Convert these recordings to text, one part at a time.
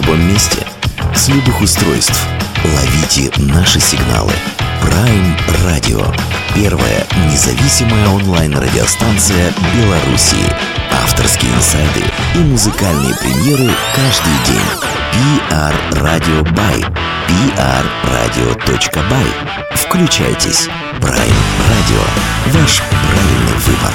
любом месте, с любых устройств. Ловите наши сигналы. Prime Radio. Первая независимая онлайн-радиостанция Беларуси. Авторские инсайды и музыкальные премьеры каждый день. PR Radio by prradio.by. Включайтесь. Prime Radio. Ваш правильный выбор.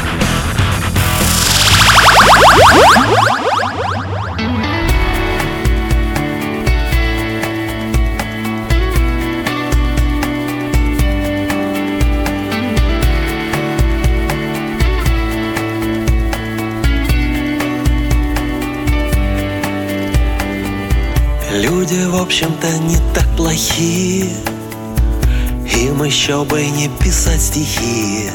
Люди, в общем-то, не так плохие Им еще бы не писать стихи.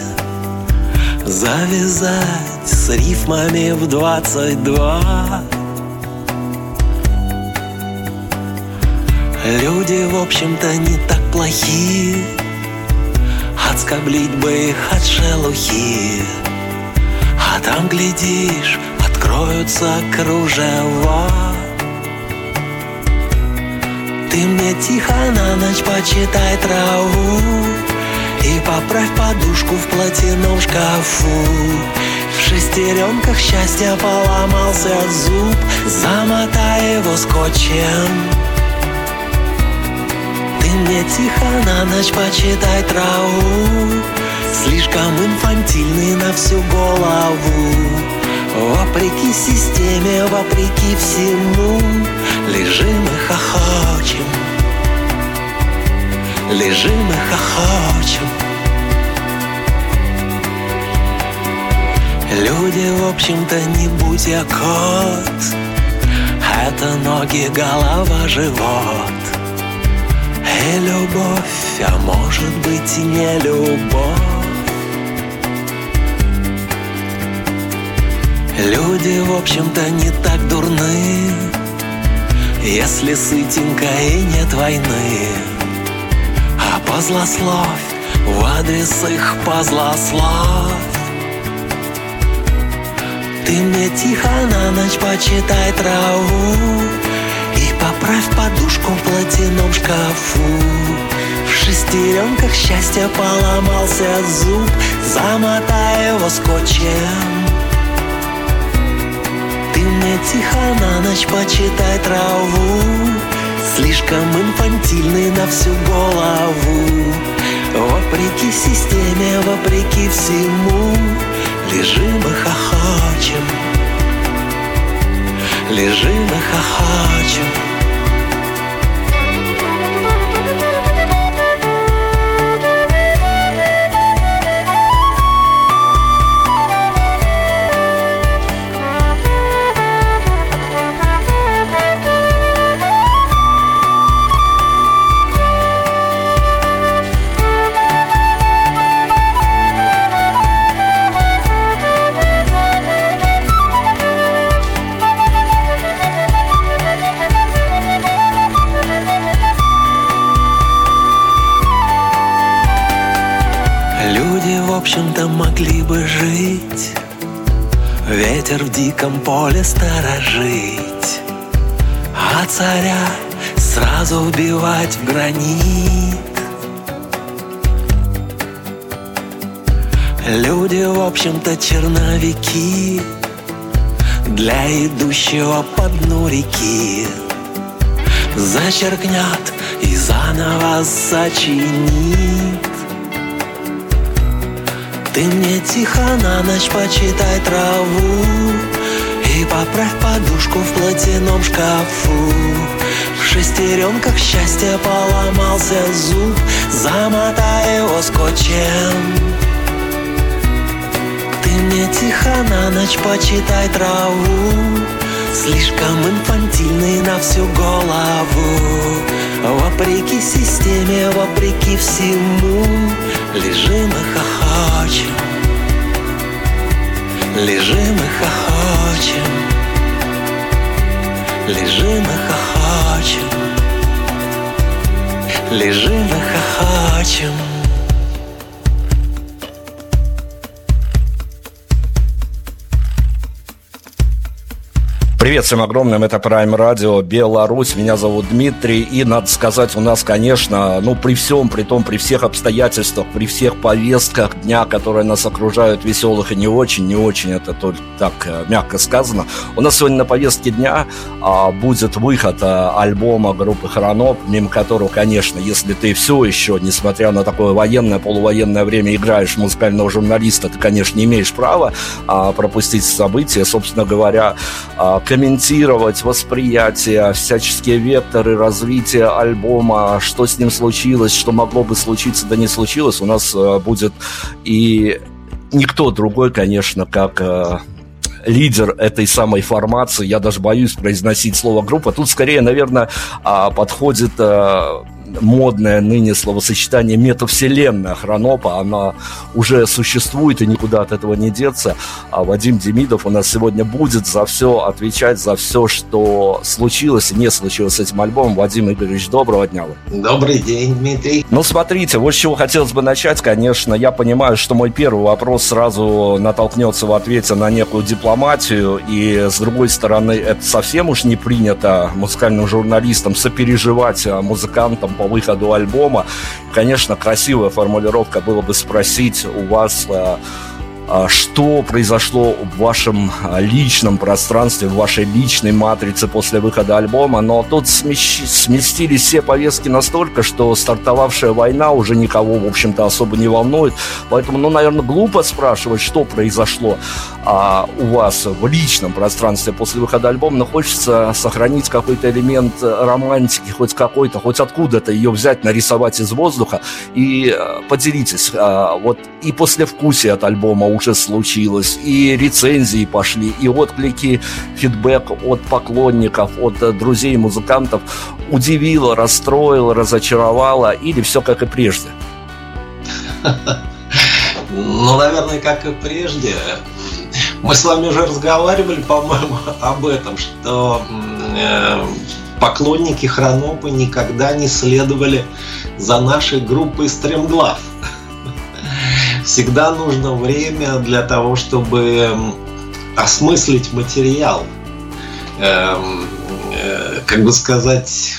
Завязать с рифмами в двадцать два. Люди, в общем-то, не так плохие Отскоблить бы их от шелухи. А там, глядишь, откроются кружева Ты мне тихо на ночь почитай траву И поправь подушку в платяном шкафу. В шестеренках счастья поломался зуб Замотай его скотчем. Ты мне тихо на ночь почитай траву Слишком инфантильный на всю голову. Вопреки системе, вопреки всему Лежим и хохочем. Лежим и хохочем. Люди, в общем-то, не будь я кот. Это ноги, голова, живот. И любовь, а может быть и не любовь. Люди, в общем-то, не так дурны Если сытенько и нет войны А позлословь в адрес их позлословь. Ты мне тихо на ночь почитай траву И поправь подушку в платяном шкафу. В шестеренках счастья поломался зуб Замотай его скотчем тихо на ночь почитай траву. Слишком инфантильный на всю голову. Вопреки системе, вопреки всему Лежим и хохочем. Лежим и хохочем могли бы жить. Ветер в диком поле сторожить А царя сразу вбивать в гранит. Люди, в общем-то, черновики Для идущего по дну реки. Зачеркнет и заново сочинит ты мне тихо на ночь почитай траву И поправь подушку в платяном шкафу. В шестеренках счастья поломался зуб Замотай его скотчем. Ты мне тихо на ночь почитай траву Слишком инфантильный на всю голову. Вопреки системе, вопреки всему Лежим и хохочем Лежим и хохочем. Лежим и хохочем. Лежим и хохочем Привет всем огромным, это Prime Radio Беларусь, меня зовут Дмитрий, и надо сказать, у нас, конечно, ну, при всем, при том, при всех обстоятельствах, при всех повестках дня, которые нас окружают, веселых и не очень, не очень, это только так э, мягко сказано, у нас сегодня на повестке дня а, будет выход а, альбома группы Хроноп, мимо которого, конечно, если ты все еще, несмотря на такое военное, полувоенное время, играешь музыкального журналиста, ты, конечно, не имеешь права а, пропустить события, собственно говоря, а, комментировать восприятие, всяческие векторы развития альбома, что с ним случилось, что могло бы случиться, да не случилось, у нас э, будет и никто другой, конечно, как э, лидер этой самой формации, я даже боюсь произносить слово группа, тут скорее, наверное, а, подходит э, модное ныне словосочетание метавселенная Хронопа, она уже существует и никуда от этого не деться. А Вадим Демидов у нас сегодня будет за все отвечать, за все, что случилось и не случилось с этим альбомом. Вадим Игоревич, доброго дня. Добрый день, Дмитрий. Ну, смотрите, вот с чего хотелось бы начать, конечно. Я понимаю, что мой первый вопрос сразу натолкнется в ответе на некую дипломатию, и, с другой стороны, это совсем уж не принято музыкальным журналистам сопереживать музыкантам по выходу альбома. Конечно, красивая формулировка было бы спросить у вас э, что произошло в вашем а, личном пространстве, в вашей личной матрице после выхода альбома, но тут сместились все повестки настолько, что стартовавшая война уже никого, в общем-то, особо не волнует. Поэтому, ну, наверное, глупо спрашивать, что произошло а, у вас в личном пространстве после выхода альбома, но хочется сохранить какой-то элемент романтики, хоть какой-то, хоть откуда-то ее взять, нарисовать из воздуха и а, поделитесь. А, вот и после вкусия от альбома уже случилось, и рецензии пошли, и отклики, фидбэк от поклонников, от э, друзей музыкантов удивило, расстроило, разочаровало, или все как и прежде? Ну, наверное, как и прежде. Мы с вами уже разговаривали, по-моему, об этом, что э, поклонники Хронопы никогда не следовали за нашей группой Стремглав всегда нужно время для того, чтобы осмыслить материал. Эм, э, как бы сказать,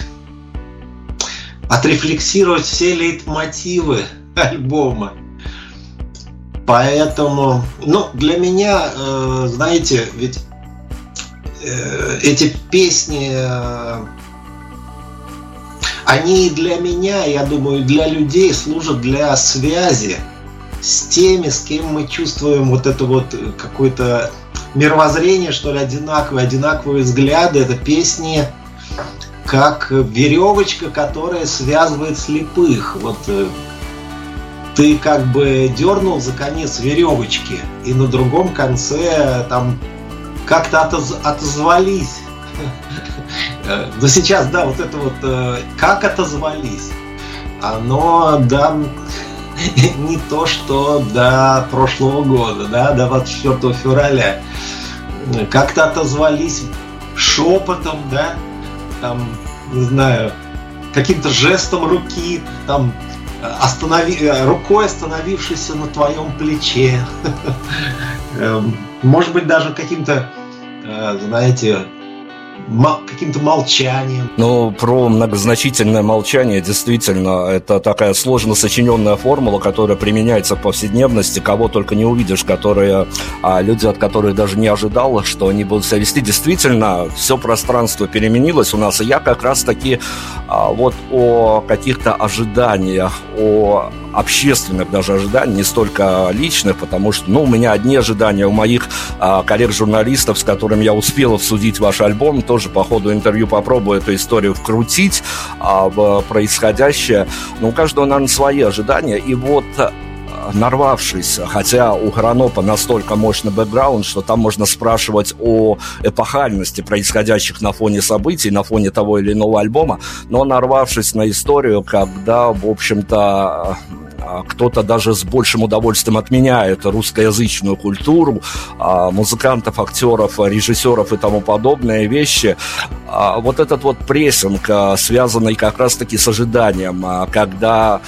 отрефлексировать все лейтмотивы альбома. Поэтому, ну, для меня, э, знаете, ведь э, эти песни, они для меня, я думаю, для людей служат для связи с теми, с кем мы чувствуем вот это вот э, какое-то мировоззрение, что ли, одинаковые, одинаковые взгляды. Это песни как веревочка, которая связывает слепых. Вот э, ты как бы дернул за конец веревочки, и на другом конце там как-то отоз отозвались. Но сейчас, да, вот это вот э, как отозвались, оно, да, не то, что до прошлого года, да, до 24 февраля. Как-то отозвались шепотом, да, там, не знаю, каким-то жестом руки, там, останови, рукой остановившейся на твоем плече. Эм, может быть, даже каким-то, э, знаете, каким-то молчанием. Ну, про многозначительное молчание действительно это такая сложно сочиненная формула, которая применяется в повседневности, кого только не увидишь, которые а, люди, от которых даже не ожидал, что они будут себя вести. Действительно, все пространство переменилось у нас, и я как раз таки вот о каких-то ожиданиях, о общественных даже ожиданий, не столько личных, потому что, ну, у меня одни ожидания, у моих а, коллег-журналистов, с которыми я успел обсудить ваш альбом, тоже по ходу интервью попробую эту историю вкрутить а, в происходящее. Но у каждого, наверное, свои ожидания. И вот а, нарвавшись, хотя у Хронопа настолько мощный бэкграунд, что там можно спрашивать о эпохальности происходящих на фоне событий, на фоне того или иного альбома, но нарвавшись на историю, когда, в общем-то, а, кто-то даже с большим удовольствием отменяет русскоязычную культуру, а, музыкантов, актеров, режиссеров и тому подобные вещи. А, вот этот вот прессинг, связанный как раз-таки с ожиданием, когда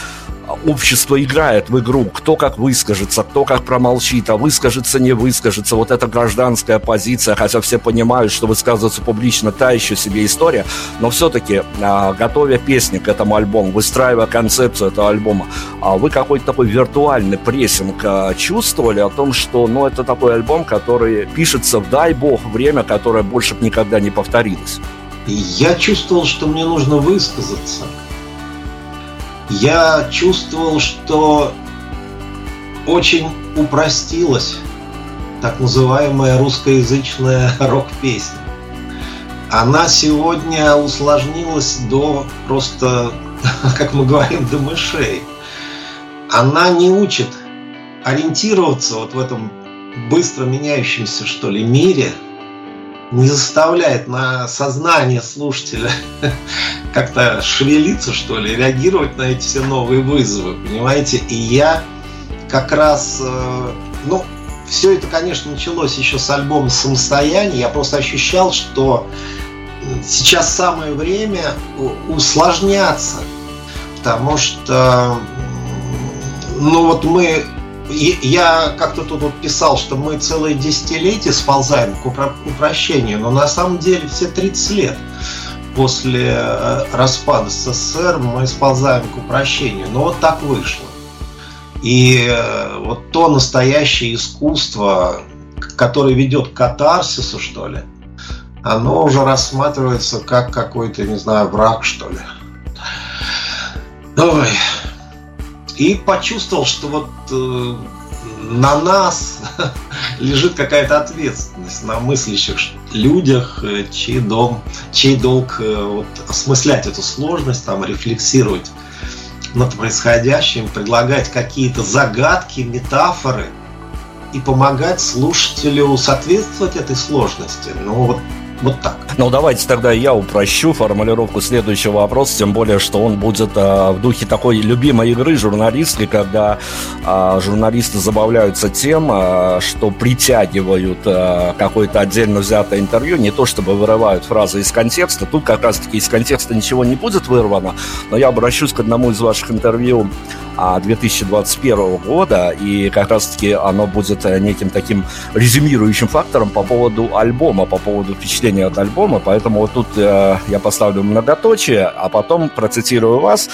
общество играет в игру, кто как выскажется, кто как промолчит, а выскажется, не выскажется. Вот эта гражданская позиция, хотя все понимают, что высказываться публично та еще себе история, но все-таки, а, готовя песни к этому альбому, выстраивая концепцию этого альбома, а вы какой-то такой виртуальный прессинг а, чувствовали о том, что, ну, это такой альбом, который пишется, в дай бог, время, которое больше никогда не повторилось? Я чувствовал, что мне нужно высказаться – я чувствовал, что очень упростилась так называемая русскоязычная рок-песня. Она сегодня усложнилась до просто, как мы говорим, до мышей. Она не учит ориентироваться вот в этом быстро меняющемся, что ли, мире – не заставляет на сознание слушателя как-то шевелиться, что ли, реагировать на эти все новые вызовы, понимаете? И я как раз, э, ну, все это, конечно, началось еще с альбома «Самостояние». Я просто ощущал, что сейчас самое время усложняться, потому что, ну вот мы я как-то тут вот писал, что мы целые десятилетия сползаем к упрощению, но на самом деле все 30 лет после э, распада СССР мы сползаем к упрощению. Но вот так вышло. И э, вот то настоящее искусство, которое ведет к катарсису, что ли, оно уже рассматривается как какой-то, не знаю, враг, что ли. Ой, и почувствовал, что вот э, на нас лежит какая-то ответственность, на мыслящих людях, э, чей, дом, чей долг э, вот, осмыслять эту сложность, там, рефлексировать над происходящим, предлагать какие-то загадки, метафоры и помогать слушателю соответствовать этой сложности. Ну вот вот так. Ну, давайте тогда я упрощу формулировку следующего вопроса, тем более, что он будет а, в духе такой любимой игры журналистской, когда а, журналисты забавляются тем, а, что притягивают а, какое-то отдельно взятое интервью, не то чтобы вырывают фразы из контекста. Тут как раз-таки из контекста ничего не будет вырвано, но я обращусь к одному из ваших интервью 2021 года, и как раз-таки оно будет э, неким таким резюмирующим фактором по поводу альбома, по поводу впечатления от альбома, поэтому вот тут э, я поставлю многоточие, а потом процитирую вас,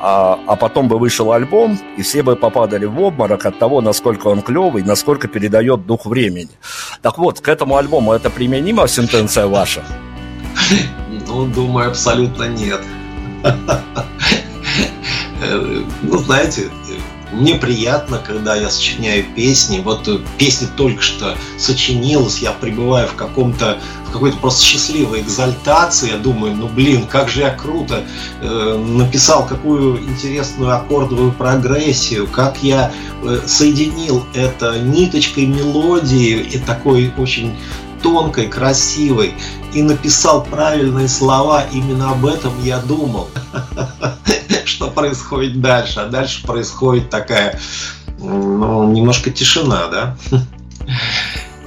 а, а потом бы вышел альбом, и все бы попадали в обморок от того, насколько он клевый, насколько передает дух времени. Так вот, к этому альбому это применимо сентенция ваша? Ну, думаю, абсолютно нет. Э, ну, знаете, мне приятно, когда я сочиняю песни. Вот э, песня только что сочинилась, я пребываю в каком-то в какой-то просто счастливой экзальтации. Я думаю, ну блин, как же я круто э, написал какую интересную аккордовую прогрессию, как я э, соединил это ниточкой мелодии и такой очень тонкой, красивой и написал правильные слова. Именно об этом я думал. что происходит дальше. А дальше происходит такая, ну, немножко тишина, да.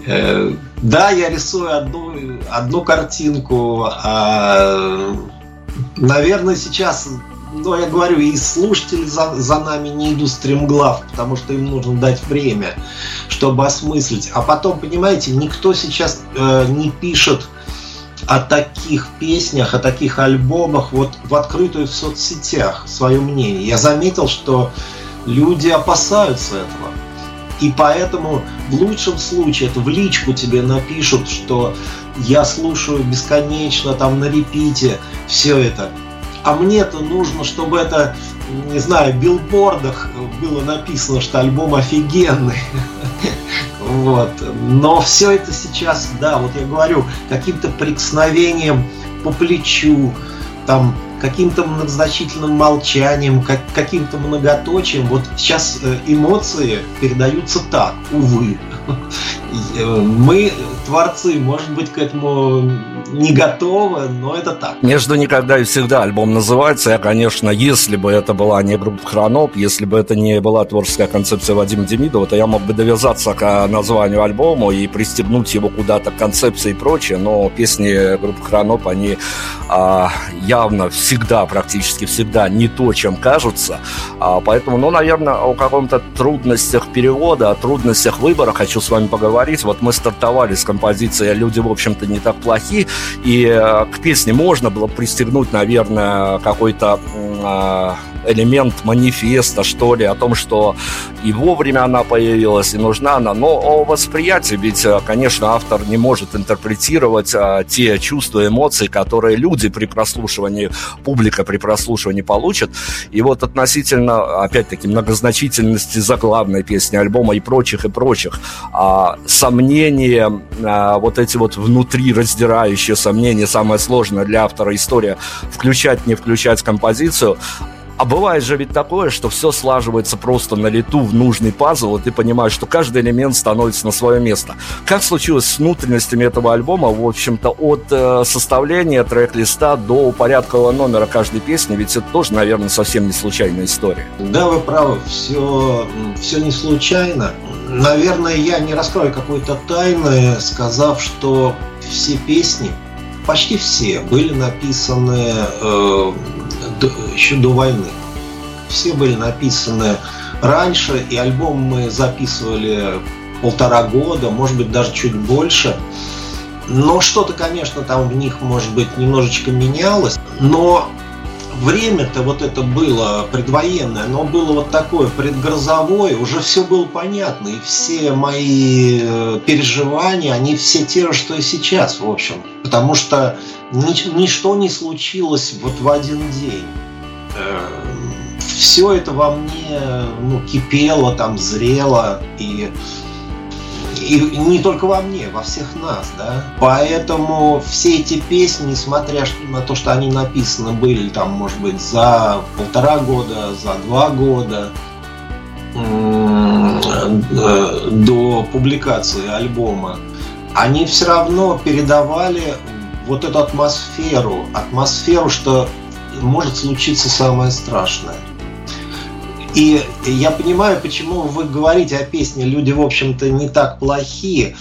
Э, да, я рисую одну, одну картинку, а, наверное, сейчас, ну, я говорю, и слушатели за, за нами не идут стремглав, потому что им нужно дать время, чтобы осмыслить. А потом, понимаете, никто сейчас э, не пишет о таких песнях, о таких альбомах вот в открытую в соцсетях свое мнение. Я заметил, что люди опасаются этого. И поэтому в лучшем случае это в личку тебе напишут, что я слушаю бесконечно, там на репите, все это. А мне-то нужно, чтобы это, не знаю, в билбордах было написано, что альбом офигенный. Вот. Но все это сейчас, да, вот я говорю, каким-то прикосновением по плечу, там, каким-то многозначительным молчанием, как, каким-то многоточием. Вот сейчас э, эмоции передаются так, увы. Э, мы, творцы, может быть, к этому не готовы, но это так. Между никогда и всегда альбом называется. Я, конечно, если бы это была не группа Хроноп, если бы это не была творческая концепция Вадима Демидова, то я мог бы довязаться к названию альбома и пристегнуть его куда-то к концепции и прочее. Но песни группы Хроноп, они а, явно всегда, практически всегда не то, чем кажутся. А, поэтому, ну, наверное, о каком-то трудностях перевода, о трудностях выбора хочу с вами поговорить. Вот мы стартовали с композиции «Люди, в общем-то, не так плохи», и э, к песне можно было пристегнуть, наверное, какой-то э, элемент манифеста, что ли, о том, что и вовремя она появилась, и нужна она. Но о восприятии, ведь, э, конечно, автор не может интерпретировать а, те чувства, эмоции, которые люди при прослушивании, публика при прослушивании получат. И вот относительно, опять-таки, многозначительности заглавной песни альбома и прочих, и прочих, а, сомнения, а, вот эти вот внутри раздирающие сомнения, самое сложное для автора история, включать, не включать композицию, а бывает же ведь такое, что все слаживается просто на лету в нужный пазл, и ты понимаешь, что каждый элемент становится на свое место. Как случилось с внутренностями этого альбома, в общем-то, от э, составления трек-листа до порядкового номера каждой песни, ведь это тоже, наверное, совсем не случайная история. Да, вы правы, все, все не случайно. Наверное, я не раскрою какой-то тайны, сказав, что все песни, почти все, были написаны э, еще до войны. Все были написаны раньше, и альбом мы записывали полтора года, может быть, даже чуть больше. Но что-то, конечно, там в них, может быть, немножечко менялось. Но время-то вот это было предвоенное, но было вот такое предгрозовое, уже все было понятно, и все мои э, переживания, они все те же, что и сейчас, в общем. Потому что ничто не случилось вот в один день. Э, все это во мне ну, кипело, там зрело, и и не только во мне, во всех нас, да. Поэтому все эти песни, несмотря на то, что они написаны были там, может быть, за полтора года, за два года до публикации альбома, они все равно передавали вот эту атмосферу, атмосферу, что может случиться самое страшное. И я понимаю, почему вы говорите о песне «Люди, в общем-то, не так плохие».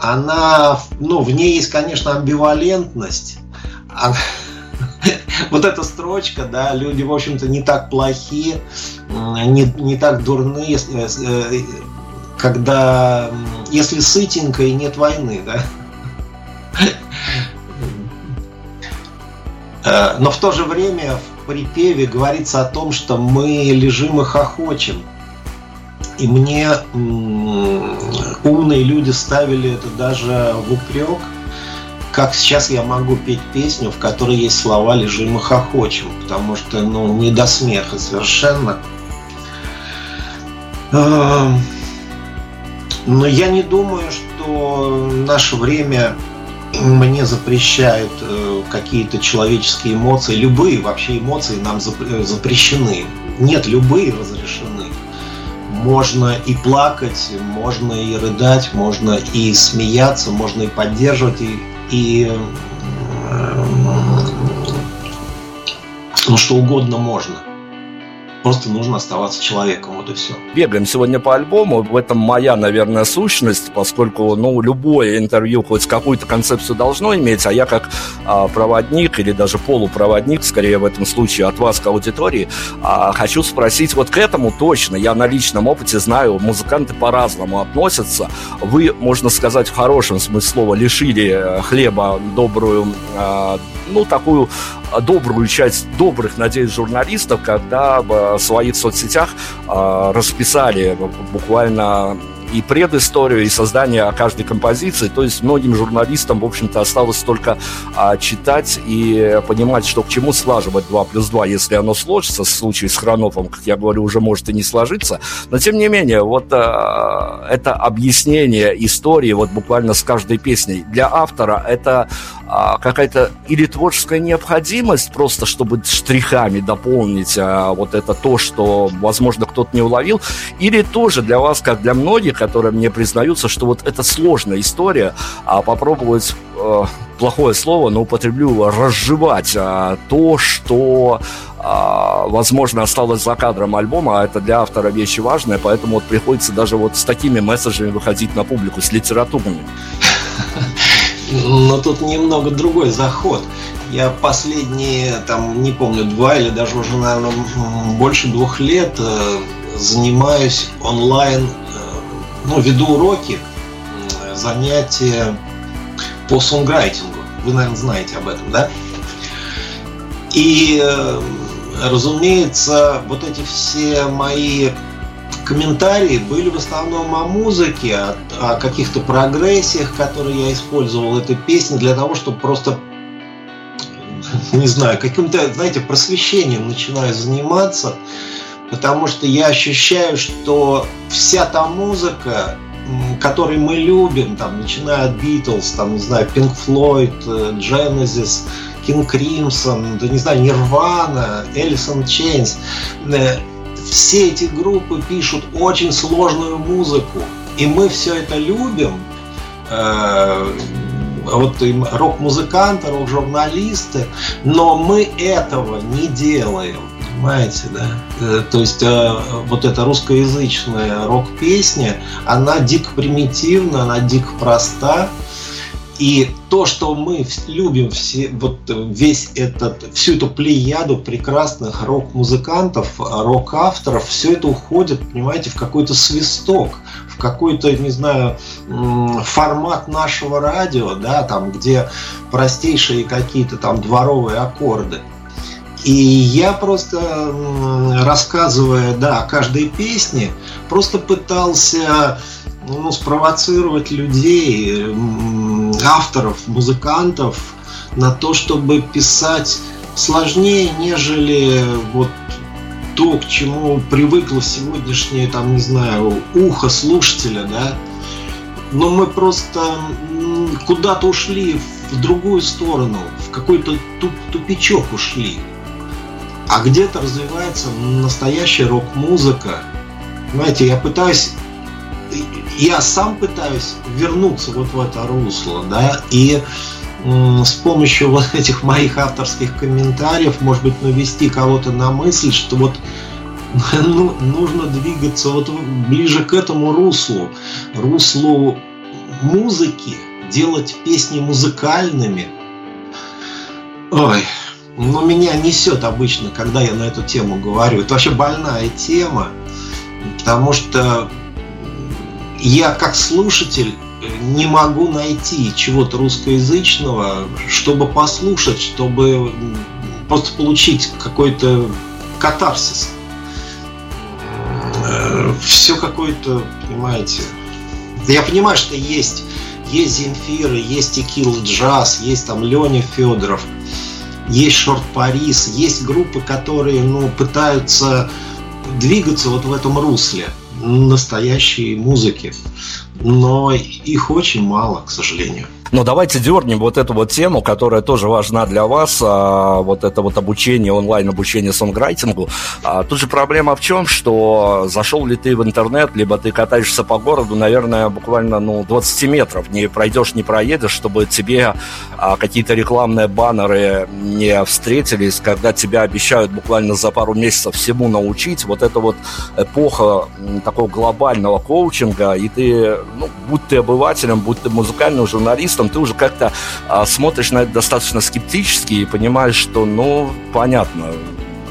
Она, ну, в ней есть, конечно, амбивалентность. Она, вот эта строчка, да, люди, в общем-то, не так плохие, не, не так дурные, э, когда, если сытенько и нет войны, да. Э, но в то же время припеве говорится о том, что мы лежим и хохочем. И мне умные люди ставили это даже в упрек, как сейчас я могу петь песню, в которой есть слова «лежим и хохочем», потому что ну, не до смеха совершенно. Эм, но я не думаю, что наше время мне запрещают э, какие-то человеческие эмоции, любые вообще эмоции нам э, запрещены. Нет, любые разрешены. Можно и плакать, можно и рыдать, можно и смеяться, можно и поддерживать, и, и э, ну что угодно можно. Просто нужно оставаться человеком, вот и все. Бегаем сегодня по альбому. В этом моя, наверное, сущность, поскольку, ну, любое интервью хоть какую-то концепцию должно иметь, а я как а, проводник или даже полупроводник, скорее в этом случае, от вас к аудитории, а, хочу спросить вот к этому точно. Я на личном опыте знаю, музыканты по-разному относятся. Вы, можно сказать, в хорошем смысле слова, лишили э, хлеба добрую, а, ну, такую добрую часть добрых, надеюсь, журналистов, когда в своих соцсетях э, расписали буквально и предысторию, и создание каждой композиции. То есть многим журналистам, в общем-то, осталось только а, читать и понимать, что к чему слаживать 2 плюс 2, если оно сложится. В случае с Хронофом, как я говорю, уже может и не сложиться. Но, тем не менее, вот а, это объяснение истории вот буквально с каждой песней. Для автора это а, какая-то или творческая необходимость, просто чтобы штрихами дополнить а, вот это то, что, возможно, кто-то не уловил, или тоже для вас, как для многих, которые мне признаются, что вот это сложная история, а попробовать э, плохое слово, но употреблю, разжевать а, то, что а, возможно, осталось за кадром альбома, а это для автора вещи важная, поэтому вот приходится даже вот с такими месседжами выходить на публику, с литературными. Но тут немного другой заход. Я последние, там, не помню, два или даже уже, наверное, больше двух лет э, занимаюсь онлайн, э, ну, веду уроки, занятия по сонграйтингу. Вы, наверное, знаете об этом, да? И, э, разумеется, вот эти все мои комментарии были в основном о музыке, о, о каких-то прогрессиях, которые я использовал. Этой песни для того, чтобы просто не знаю, каким-то, знаете, просвещением начинаю заниматься, потому что я ощущаю, что вся та музыка, которую мы любим, там, начиная от Битлз, там, не знаю, Pink Floyd, Genesis, King Crimson, да не знаю, Nirvana, Alice in Chains, э, все эти группы пишут очень сложную музыку, и мы все это любим. Э, вот рок-музыканты, рок-журналисты, но мы этого не делаем. Понимаете, да? Э, то есть э, вот эта русскоязычная рок-песня, она дико примитивна, она дико проста. И то, что мы любим все, вот весь этот, всю эту плеяду прекрасных рок-музыкантов, рок-авторов, все это уходит, понимаете, в какой-то свисток, в какой-то, не знаю, формат нашего радио, да, там, где простейшие какие-то там дворовые аккорды. И я просто, рассказывая, да, о каждой песне, просто пытался ну, спровоцировать людей, авторов, музыкантов на то, чтобы писать сложнее, нежели вот то, к чему привыкло сегодняшнее, там, не знаю, ухо слушателя, да. Но мы просто куда-то ушли в другую сторону, в какой-то тупичок ушли. А где-то развивается настоящая рок-музыка. Знаете, я пытаюсь я сам пытаюсь вернуться вот в это русло, да, и с помощью вот этих моих авторских комментариев, может быть, навести кого-то на мысль, что вот ну, нужно двигаться вот ближе к этому руслу, руслу музыки, делать песни музыкальными. Ой, но меня несет обычно, когда я на эту тему говорю. Это вообще больная тема, потому что я как слушатель не могу найти чего-то русскоязычного, чтобы послушать, чтобы просто получить какой-то катарсис. Э, Все какое-то, понимаете. Я понимаю, что есть, есть Земфиры, есть Текил Джаз, есть там Леня Федоров, есть Шорт Парис, есть группы, которые ну, пытаются двигаться вот в этом русле настоящей музыки. Но их очень мало, к сожалению. Но давайте дернем вот эту вот тему, которая тоже важна для вас, а, вот это вот обучение, онлайн-обучение сонграйтингу. А, тут же проблема в чем, что зашел ли ты в интернет, либо ты катаешься по городу, наверное, буквально ну, 20 метров, не пройдешь, не проедешь, чтобы тебе а, какие-то рекламные баннеры не встретились, когда тебя обещают буквально за пару месяцев всему научить. Вот это вот эпоха такого глобального коучинга, и ты, ну, будь ты обывателем, будь ты музыкальным журналистом, специалистом, ты уже как-то а, смотришь на это достаточно скептически и понимаешь, что, ну, понятно,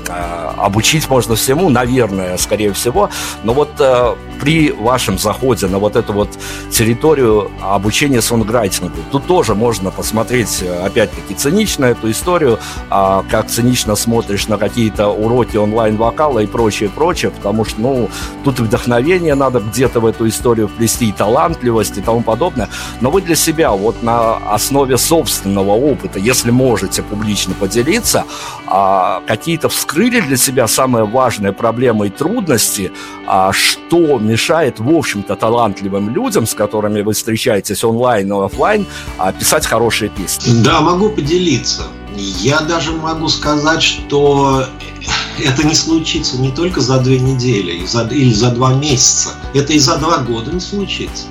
обучить можно всему, наверное, скорее всего, но вот а, при вашем заходе на вот эту вот территорию обучения сонграйтингу. Тут тоже можно посмотреть, э, опять-таки, цинично эту историю, а, как цинично смотришь на какие-то уроки онлайн-вокала и прочее, прочее, потому что, ну, тут вдохновение надо где-то в эту историю вплести, и талантливость и тому подобное. Но вы для себя вот на основе собственного опыта, если можете публично поделиться, а, какие-то вскрыли для себя самые важные проблемы и трудности, а, что мешает, в общем-то, талантливым людям, с которыми вы встречаетесь онлайн и офлайн, а, писать хорошие песни? Да, могу поделиться. Я даже могу сказать, что это не случится не только за две недели или за два месяца. Это и за два года не случится.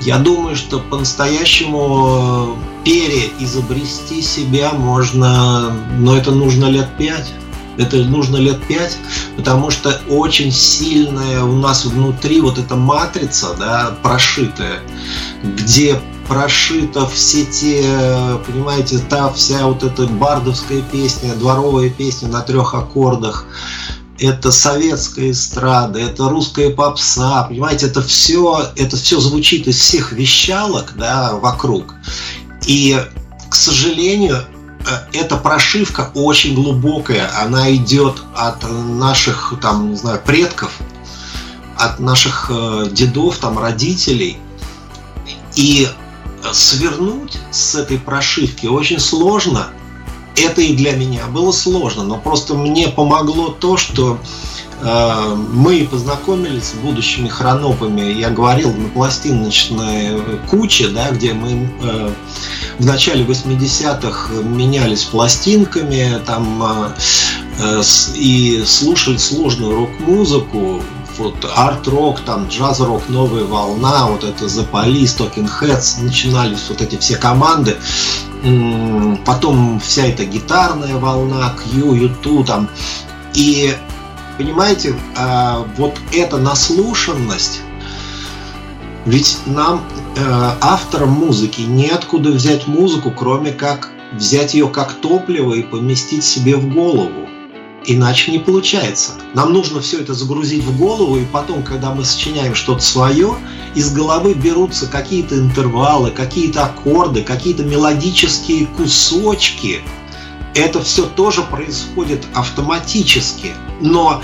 Я думаю, что по-настоящему переизобрести себя можно, но это нужно лет пять. Это нужно лет пять, потому что очень сильная у нас внутри вот эта матрица, да, прошитая, где прошито все те, понимаете, та вся вот эта бардовская песня, дворовая песня на трех аккордах, это советская эстрада, это русская попса, понимаете, это все, это все звучит из всех вещалок, да, вокруг. И, к сожалению, эта прошивка очень глубокая, она идет от наших, там, не знаю, предков, от наших э, дедов, там, родителей. И свернуть с этой прошивки очень сложно, это и для меня было сложно, но просто мне помогло то, что мы познакомились с будущими хронопами, я говорил, на пластиночной куче, да, где мы э, в начале 80-х менялись пластинками там, э, э и слушали сложную рок-музыку, вот арт-рок, там джаз-рок, новая волна, вот это The Police, Talking Heads, начинались вот эти все команды потом вся эта гитарная волна, Q, U2 там. И понимаете, а, вот эта наслушанность, ведь нам, э, авторам музыки, неоткуда взять музыку, кроме как взять ее как топливо и поместить себе в голову. Иначе не получается. Нам нужно все это загрузить в голову, и потом, когда мы сочиняем что-то свое, из головы берутся какие-то интервалы, какие-то аккорды, какие-то мелодические кусочки. Это все тоже происходит автоматически. Но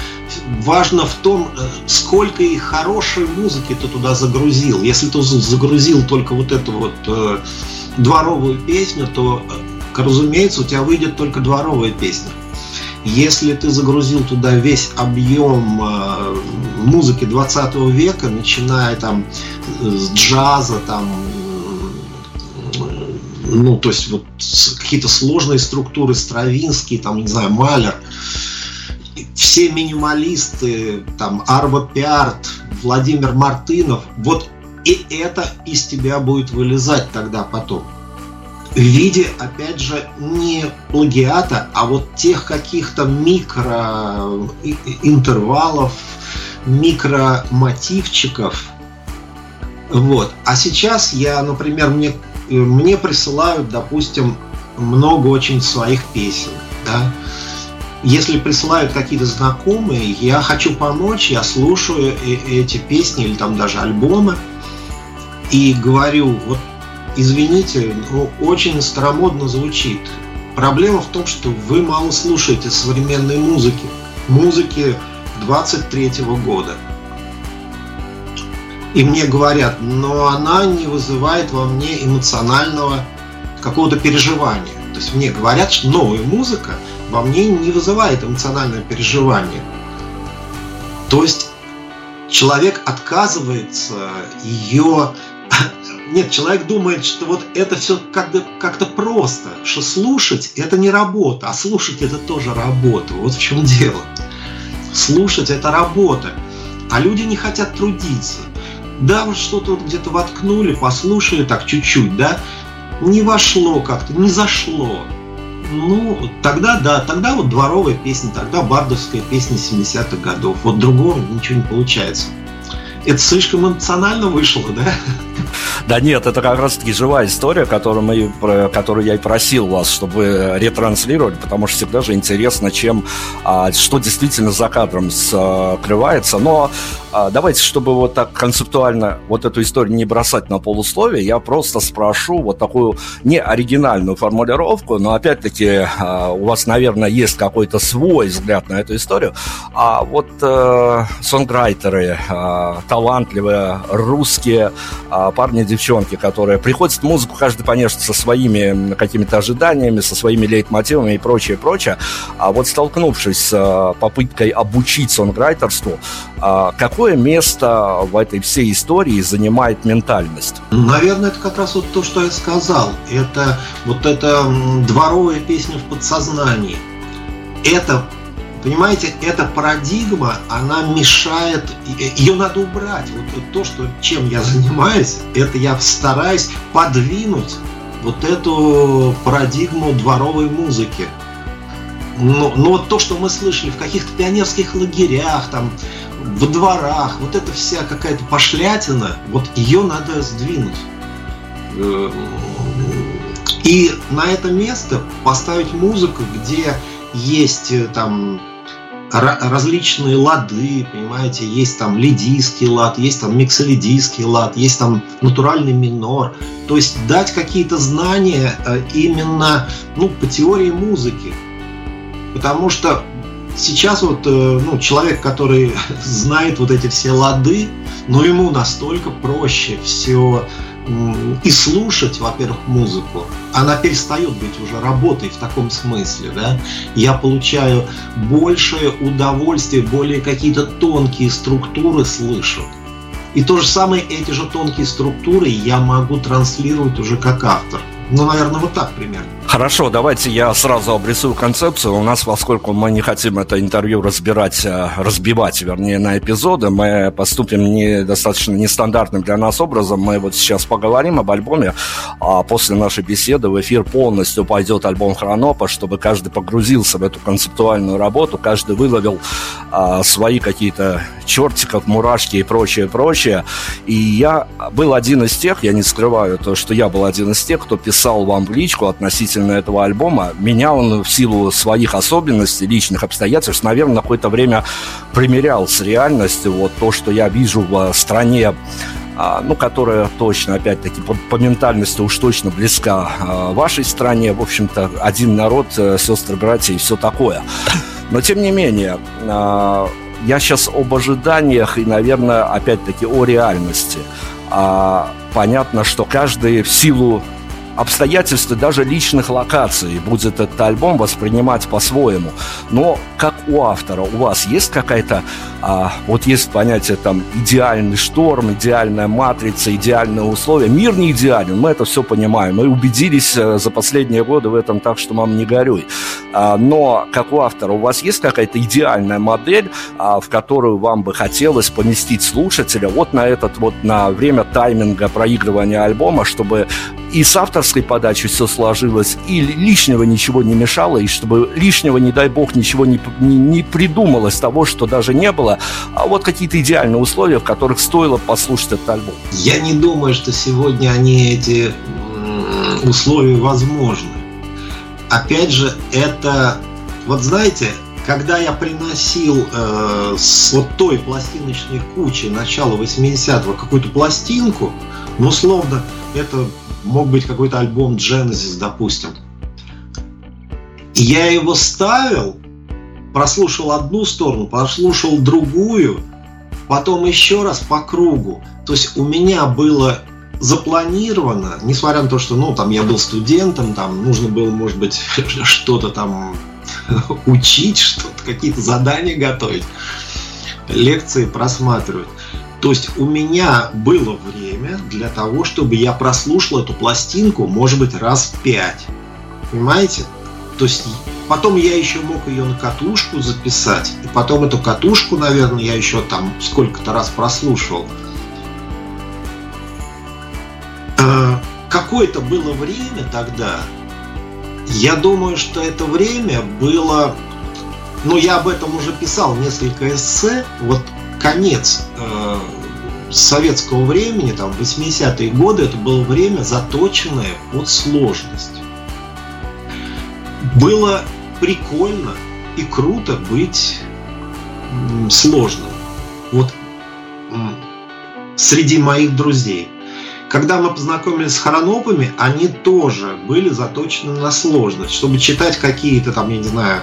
важно в том, э, сколько и хорошей музыки ты туда загрузил. Если ты загрузил только вот эту вот э, дворовую песню, то, э, разумеется, у тебя выйдет только дворовая песня. Если ты загрузил туда весь объем э, музыки 20 века, начиная там с джаза, там, ну, то есть вот какие-то сложные структуры, Стравинский, там, не знаю, Малер, все минималисты, там, Арва Пиарт, Владимир Мартынов, вот и это из тебя будет вылезать тогда потом в виде, опять же, не плагиата, а вот тех каких-то микроинтервалов, микромотивчиков. Вот. А сейчас я, например, мне, мне присылают, допустим, много очень своих песен. Да? Если присылают какие-то знакомые, я хочу помочь, я слушаю э, эти песни или там даже альбомы и говорю, вот извините, но очень старомодно звучит. Проблема в том, что вы мало слушаете современной музыки. Музыки 23 -го года. И мне говорят, но она не вызывает во мне эмоционального какого-то переживания. То есть мне говорят, что новая музыка во мне не вызывает эмоциональное переживание. То есть человек отказывается ее нет, человек думает, что вот это все как-то как просто, что слушать это не работа, а слушать это тоже работа. Вот в чем дело. Слушать это работа, а люди не хотят трудиться. Да, вот что-то вот где-то воткнули, послушали так чуть-чуть, да, не вошло как-то, не зашло. Ну, тогда да, тогда вот дворовая песня, тогда бардовская песня 70-х годов. Вот другого ничего не получается. Это слишком эмоционально вышло, да? Да нет, это как раз-таки живая история, которую, мы, которую я и просил вас, чтобы ретранслировать, потому что всегда же интересно, чем, а, что действительно за кадром скрывается. Но а, давайте, чтобы вот так концептуально вот эту историю не бросать на полусловие, я просто спрошу вот такую не оригинальную формулировку, но опять-таки а, у вас, наверное, есть какой-то свой взгляд на эту историю. А вот э, сонграйтеры, э, талантливые русские э, парни девчонки, которые приходят в музыку, каждый, конечно, со своими какими-то ожиданиями, со своими лейтмотивами и прочее, прочее. А вот столкнувшись с э, попыткой обучить сонграйтерству, э, какое место в этой всей истории занимает ментальность? Наверное, это как раз вот то, что я сказал. Это вот эта дворовая песня в подсознании. Это Понимаете, эта парадигма, она мешает, ее надо убрать. Вот то, что, чем я занимаюсь, это я стараюсь подвинуть вот эту парадигму дворовой музыки. Но, но вот то, что мы слышали в каких-то пионерских лагерях, там, во дворах, вот эта вся какая-то пошлятина, вот ее надо сдвинуть. Э, и на это место поставить музыку, где есть э, там различные лады, понимаете, есть там лидийский лад, есть там миксолидийский лад, есть там натуральный минор. То есть дать какие-то знания э, именно ну, по теории музыки. Потому что сейчас вот э, ну, человек, который знает вот эти все лады, но ему настолько проще все и слушать, во-первых, музыку, она перестает быть уже работой в таком смысле, да, я получаю большее удовольствие, более какие-то тонкие структуры слышу. И то же самое, эти же тонкие структуры я могу транслировать уже как автор. Ну, наверное, вот так примерно. Хорошо, давайте я сразу обрисую концепцию. У нас, поскольку мы не хотим это интервью разбирать, э, разбивать, вернее, на эпизоды, мы поступим не, достаточно нестандартным для нас образом. Мы вот сейчас поговорим об альбоме, а после нашей беседы в эфир полностью пойдет альбом Хронопа, чтобы каждый погрузился в эту концептуальную работу, каждый выловил а, свои какие-то чертиков, мурашки и прочее, прочее. И я был один из тех, я не скрываю то, что я был один из тех, кто писал вам в личку относительно этого альбома. Меня он в силу своих особенностей, личных обстоятельств, наверное, на какое-то время примерял с реальностью. Вот то, что я вижу в стране а, ну, которая точно, опять-таки, по, по ментальности уж точно близка а, вашей стране. В общем-то, один народ, э, сестры, братья и все такое. Но, тем не менее, а, я сейчас об ожиданиях и, наверное, опять-таки о реальности. А, понятно, что каждый в силу обстоятельств и даже личных локаций будет этот альбом воспринимать по-своему. Но как у автора, у вас есть какая-то, а, вот есть понятие там идеальный шторм, идеальная матрица, идеальные условия. Мир не идеален, мы это все понимаем. Мы убедились э, за последние годы в этом так, что мам не горюй. А, но как у автора, у вас есть какая-то идеальная модель, а, в которую вам бы хотелось поместить слушателя вот на этот вот на время тайминга проигрывания альбома, чтобы и с авторской подачей все сложилось, и лишнего ничего не мешало, и чтобы лишнего, не дай бог, ничего не, не, не придумалось того, что даже не было, а вот какие-то идеальные условия, в которых стоило послушать этот альбом. Я не думаю, что сегодня они эти условия возможны. Опять же, это, вот знаете, когда я приносил э, с вот той пластиночной кучи начала 80-го какую-то пластинку, ну, словно это мог быть какой-то альбом Genesis, допустим. Я его ставил, прослушал одну сторону, прослушал другую, потом еще раз по кругу. То есть у меня было запланировано, несмотря на то, что, ну, там я был студентом, там нужно было, может быть, что-то там учить, что-то, какие-то задания готовить, лекции просматривать. То есть у меня было время для того, чтобы я прослушал эту пластинку, может быть, раз в пять. Понимаете? То есть потом я еще мог ее на катушку записать. И потом эту катушку, наверное, я еще там сколько-то раз прослушивал. А, какое-то было время тогда. Я думаю, что это время было... Ну, я об этом уже писал несколько эссе. Вот конец э, советского времени, там, 80-е годы, это было время заточенное под сложность. Было прикольно и круто быть сложным. Вот среди моих друзей. Когда мы познакомились с хоронопами, они тоже были заточены на сложность. Чтобы читать какие-то там, я не знаю,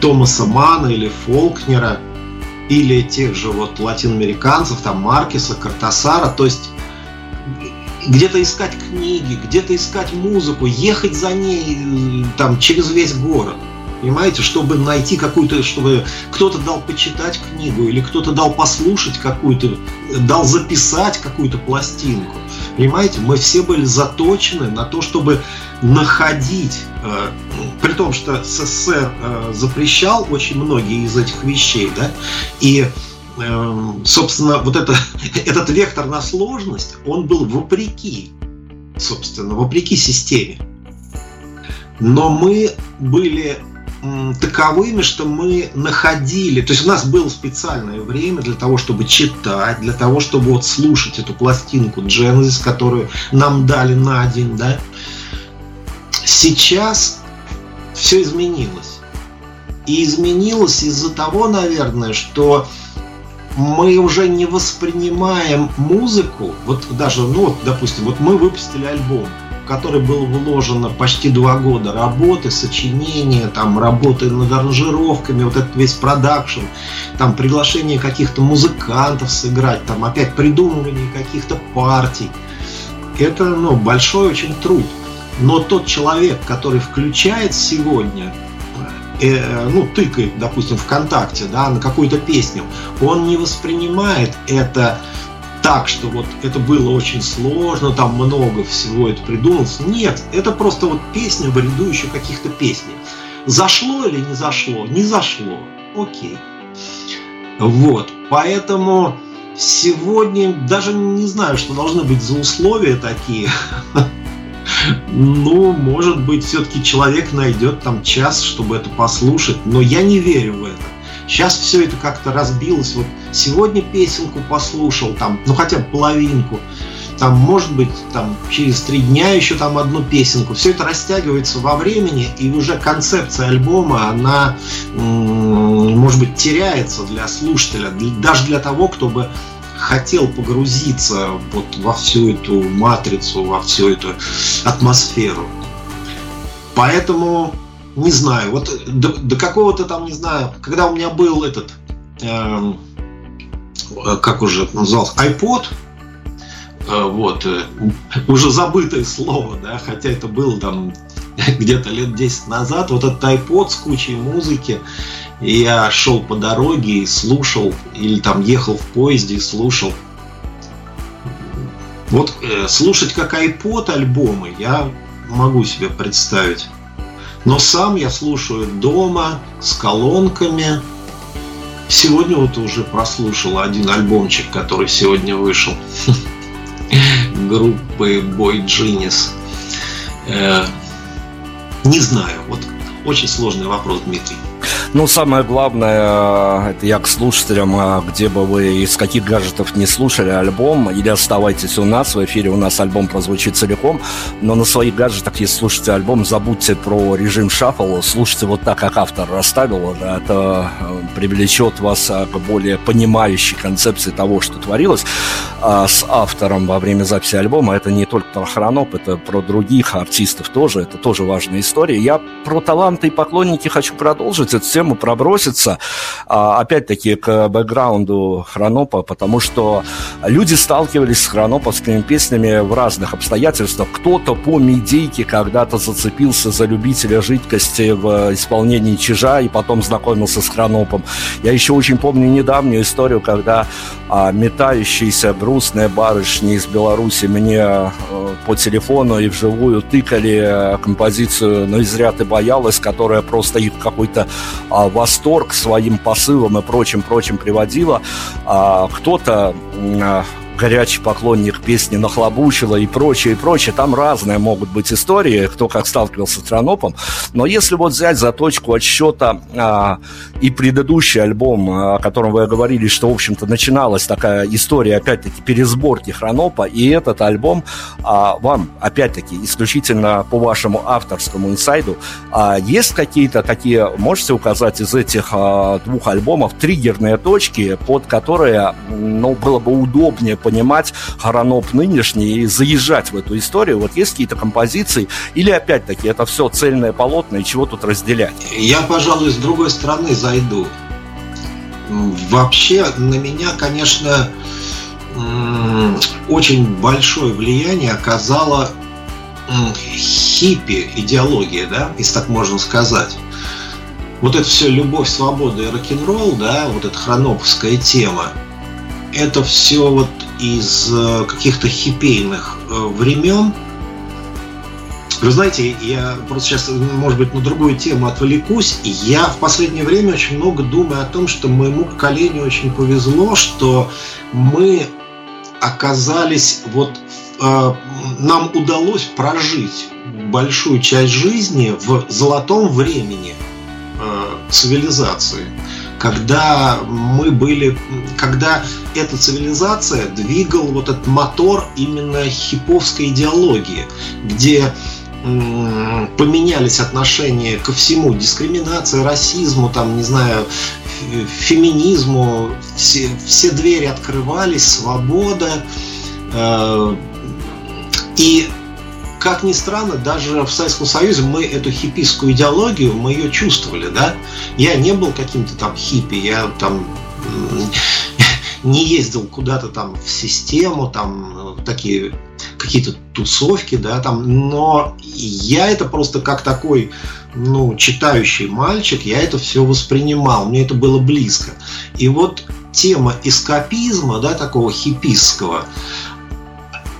Томаса Мана или Фолкнера – или тех же вот латиноамериканцев, там Маркеса, Картасара, то есть где-то искать книги, где-то искать музыку, ехать за ней там через весь город. Понимаете, чтобы найти какую-то, чтобы кто-то дал почитать книгу или кто-то дал послушать какую-то, дал записать какую-то пластинку. Понимаете, мы все были заточены на то, чтобы находить, э, при том, что СССР э, запрещал очень многие из этих вещей, да, и э, собственно, вот это, этот вектор на сложность, он был вопреки, собственно, вопреки системе. Но мы были таковыми, что мы находили, то есть у нас было специальное время для того, чтобы читать, для того, чтобы вот слушать эту пластинку Genesis, которую нам дали на день, да. Сейчас все изменилось. И изменилось из-за того, наверное, что мы уже не воспринимаем музыку, вот даже, ну вот, допустим, вот мы выпустили альбом, в который было вложено почти два года работы, сочинения, там, работы над аранжировками, вот этот весь продакшн, там, приглашение каких-то музыкантов сыграть, там, опять придумывание каких-то партий. Это, ну, большой очень труд. Но тот человек, который включает сегодня, э, ну, тыкает, допустим, ВКонтакте, да, на какую-то песню, он не воспринимает это так, что вот это было очень сложно, там много всего это придумалось. Нет, это просто вот песня в ряду еще каких-то песней. Зашло или не зашло? Не зашло. Окей. Вот, поэтому сегодня даже не знаю, что должны быть за условия такие. Ну, может быть, все-таки человек найдет там час, чтобы это послушать, но я не верю в это. Сейчас все это как-то разбилось. Вот сегодня песенку послушал, там, ну хотя бы половинку, там, может быть, там, через три дня еще там одну песенку. Все это растягивается во времени, и уже концепция альбома, она, может быть, теряется для слушателя, даже для того, кто бы хотел погрузиться вот во всю эту матрицу, во всю эту атмосферу. Поэтому не знаю, вот до, до какого-то там, не знаю, когда у меня был этот, э, как уже назывался, iPod, э, вот, э, уже забытое слово, да, хотя это было там где-то лет 10 назад, вот этот iPod с кучей музыки, я шел по дороге и слушал, или там ехал в поезде и слушал. Вот э, слушать как iPod альбомы я могу себе представить. Но сам я слушаю дома с колонками. Сегодня вот уже прослушал один альбомчик, который сегодня вышел. Группы Boy Genius. Э, не знаю. Вот очень сложный вопрос, Дмитрий. Ну, самое главное, это я к слушателям, а где бы вы из каких гаджетов не слушали альбом, или оставайтесь у нас, в эфире у нас альбом прозвучит целиком, но на своих гаджетах, если слушаете альбом, забудьте про режим шаффл, слушайте вот так, как автор расставил, да, это э, привлечет вас а, к более понимающей концепции того, что творилось а с автором во время записи альбома. Это не только про Хроноп, это про других артистов тоже, это тоже важная история. Я про таланты и поклонники хочу продолжить эту тему, проброситься, а, опять-таки, к бэкграунду Хронопа, потому что люди сталкивались с хроноповскими песнями в разных обстоятельствах. Кто-то по медийке когда-то зацепился за любителя жидкости в исполнении чижа и потом знакомился с хронопом. Я еще очень помню недавнюю историю, когда а, метающиеся грустные барышни из Беларуси мне а, по телефону и вживую тыкали композицию «Но «Ну, зря ты боялась», которая просто их какой-то а, восторг своим посылом и прочим-прочим приводила. Кто-то а, горячий поклонник песни «Нахлобучила» и прочее, и прочее. Там разные могут быть истории, кто как сталкивался с Транопом. Но если вот взять за точку отсчета а, и предыдущий альбом, о котором вы говорили, что, в общем-то, начиналась такая история, опять-таки, пересборки Хронопа, и этот альбом а, вам, опять-таки, исключительно по вашему авторскому инсайду, а, есть какие-то такие, можете указать из этих а, двух альбомов триггерные точки, под которые, ну, было бы удобнее понимать Хараноп нынешний и заезжать в эту историю? Вот есть какие-то композиции? Или опять-таки это все цельное полотно, и чего тут разделять? Я, пожалуй, с другой стороны зайду. Вообще на меня, конечно, очень большое влияние оказала хиппи идеология, да, если так можно сказать. Вот это все любовь, свобода и рок-н-ролл, да, вот эта хроноповская тема, это все вот из э, каких-то хипейных э, времен. Вы знаете, я просто сейчас, может быть, на другую тему отвлекусь. Я в последнее время очень много думаю о том, что моему поколению очень повезло, что мы оказались вот э, нам удалось прожить большую часть жизни в золотом времени цивилизации когда мы были, когда эта цивилизация двигал вот этот мотор именно хиповской идеологии, где поменялись отношения ко всему, дискриминация, расизму, там, не знаю, феминизму, все, все двери открывались, свобода. Э, и как ни странно, даже в Советском Союзе мы эту хиппийскую идеологию, мы ее чувствовали, да. Я не был каким-то там хиппи, я там не ездил куда-то там в систему, там такие какие-то тусовки, да, там, но я это просто как такой, ну, читающий мальчик, я это все воспринимал, мне это было близко. И вот тема эскапизма, да, такого хиппийского,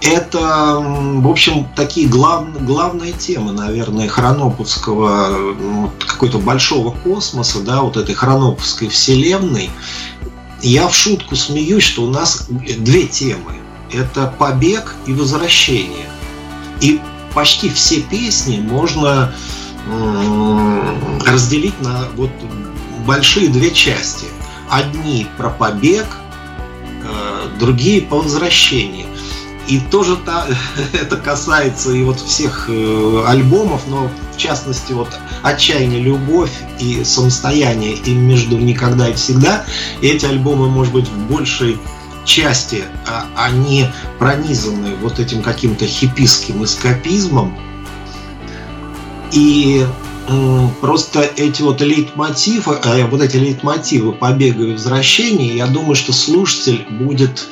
это, в общем, такие глав, главные темы, наверное, хроноповского какой-то большого космоса, да, вот этой хроноповской вселенной. Я в шутку смеюсь, что у нас две темы. Это побег и возвращение. И почти все песни можно разделить на вот большие две части. Одни про побег, э, другие по возвращению. И тоже та, это касается и вот всех э, альбомов, но в частности вот «Отчаяние, любовь» и «Самостояние» и «Между никогда и всегда». И эти альбомы, может быть, в большей части а, они пронизаны вот этим каким-то хиппийским эскапизмом. И просто эти вот лейтмотивы, э, вот эти лейтмотивы побега и возвращения, я думаю, что слушатель будет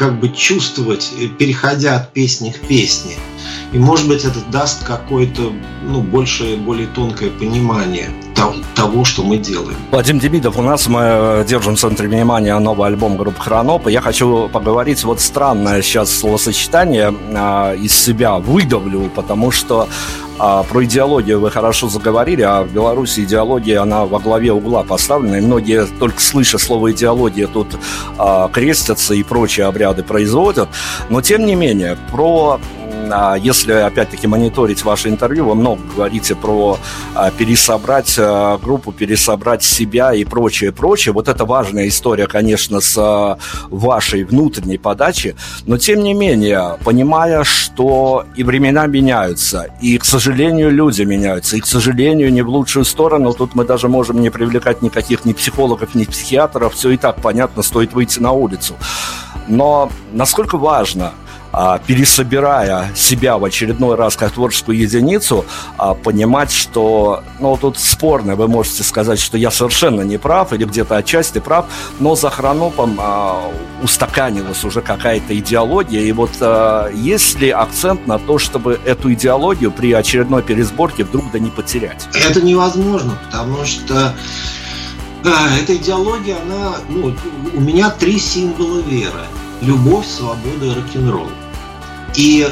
как бы чувствовать, э, переходя от песни к песне. И может быть это даст какое-то ну, большее, более тонкое понимание того, что мы делаем. Вадим Демидов, у нас мы э, держим в центре внимания новый альбом группы Хроноп. Я хочу поговорить, вот странное сейчас словосочетание э, из себя выдавлю, потому что а про идеологию вы хорошо заговорили, а в Беларуси идеология, она во главе угла поставлена, и многие, только слыша слово идеология, тут а, крестятся и прочие обряды производят. Но, тем не менее, про если, опять-таки, мониторить ваше интервью, вы много говорите про а, пересобрать а, группу, пересобрать себя и прочее, прочее. Вот это важная история, конечно, с вашей внутренней подачи, но, тем не менее, понимая, что и времена меняются, и, к сожалению, люди меняются, и, к сожалению, не в лучшую сторону, тут мы даже можем не привлекать никаких ни психологов, ни психиатров, все и так понятно, стоит выйти на улицу. Но насколько важно – а, пересобирая себя в очередной раз как творческую единицу, а, понимать, что, ну, тут спорно, вы можете сказать, что я совершенно не прав или где-то отчасти прав, но за хронопом а, устаканилась уже какая-то идеология, и вот есть ли акцент на то, чтобы эту идеологию при очередной пересборке вдруг да не потерять? Это невозможно, потому что эта идеология, она, ну, у меня три символа веры. Любовь, свобода и рок-н-ролл. И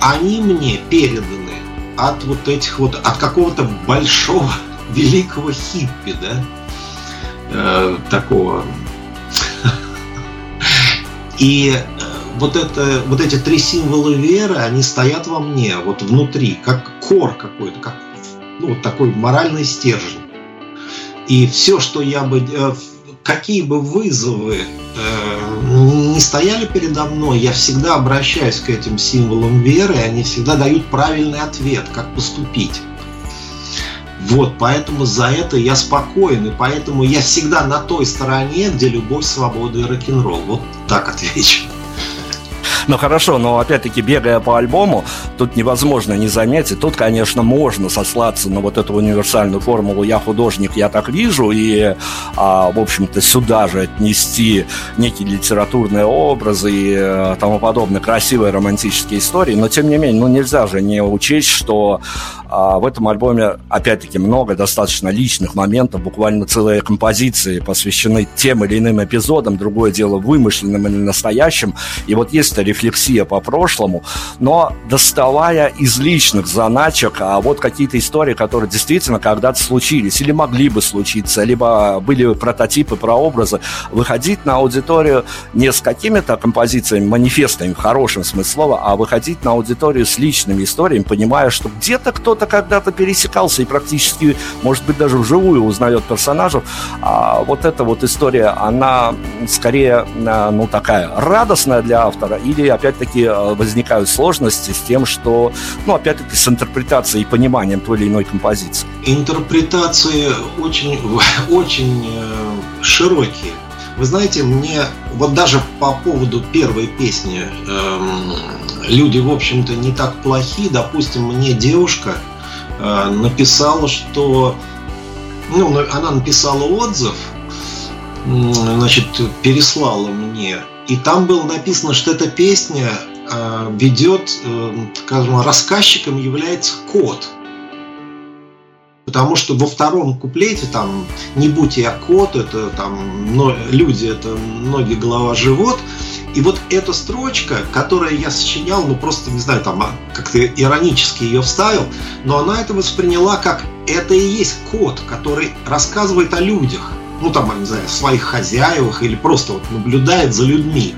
они мне переданы от вот этих вот, от какого-то большого, великого хиппи, да, э, такого. И э, вот, это, вот эти три символа веры, они стоят во мне, вот внутри, как кор какой-то, как ну, вот такой моральный стержень. И все, что я бы, э, какие бы вызовы э, не стояли передо мной, я всегда обращаюсь к этим символам веры, и они всегда дают правильный ответ, как поступить. Вот, поэтому за это я спокоен, и поэтому я всегда на той стороне, где любовь, свобода и рок-н-ролл. Вот так отвечу. Ну хорошо, но опять-таки бегая по альбому, тут невозможно не заметить. Тут, конечно, можно сослаться на вот эту универсальную формулу «я художник, я так вижу», и, а, в общем-то, сюда же отнести некие литературные образы и а, тому подобное, красивые романтические истории. Но, тем не менее, ну нельзя же не учесть, что а, в этом альбоме, опять-таки, много достаточно личных моментов, буквально целые композиции посвящены тем или иным эпизодам, другое дело вымышленным или настоящим. И вот эта рефлексия по прошлому, но доставая из личных заначек, а вот какие-то истории, которые действительно когда-то случились или могли бы случиться, либо были прототипы, прообразы, выходить на аудиторию не с какими-то композициями, манифестами в хорошем смысле слова, а выходить на аудиторию с личными историями, понимая, что где-то кто-то когда-то пересекался и практически, может быть, даже вживую узнает персонажев. А вот эта вот история, она скорее, э, ну, такая радостная для автора или, опять-таки, э, возникают сложности с тем, что, ну, опять-таки, с интерпретацией и пониманием той или иной композиции? Интерпретации очень, очень э, широкие. Вы знаете, мне вот даже по поводу первой песни эм, люди, в общем-то, не так плохи. Допустим, мне девушка э, написала, что ну, она написала отзыв, значит, переслала мне, и там было написано, что эта песня э, ведет, э, скажем, рассказчиком является кот. Потому что во втором куплете там «Не будь я кот», это там но, люди, это ноги, голова, живот. И вот эта строчка, которую я сочинял, ну просто, не знаю, там а, как-то иронически ее вставил, но она это восприняла как это и есть кот, который рассказывает о людях. Ну там, не знаю, своих хозяевах или просто вот наблюдает за людьми.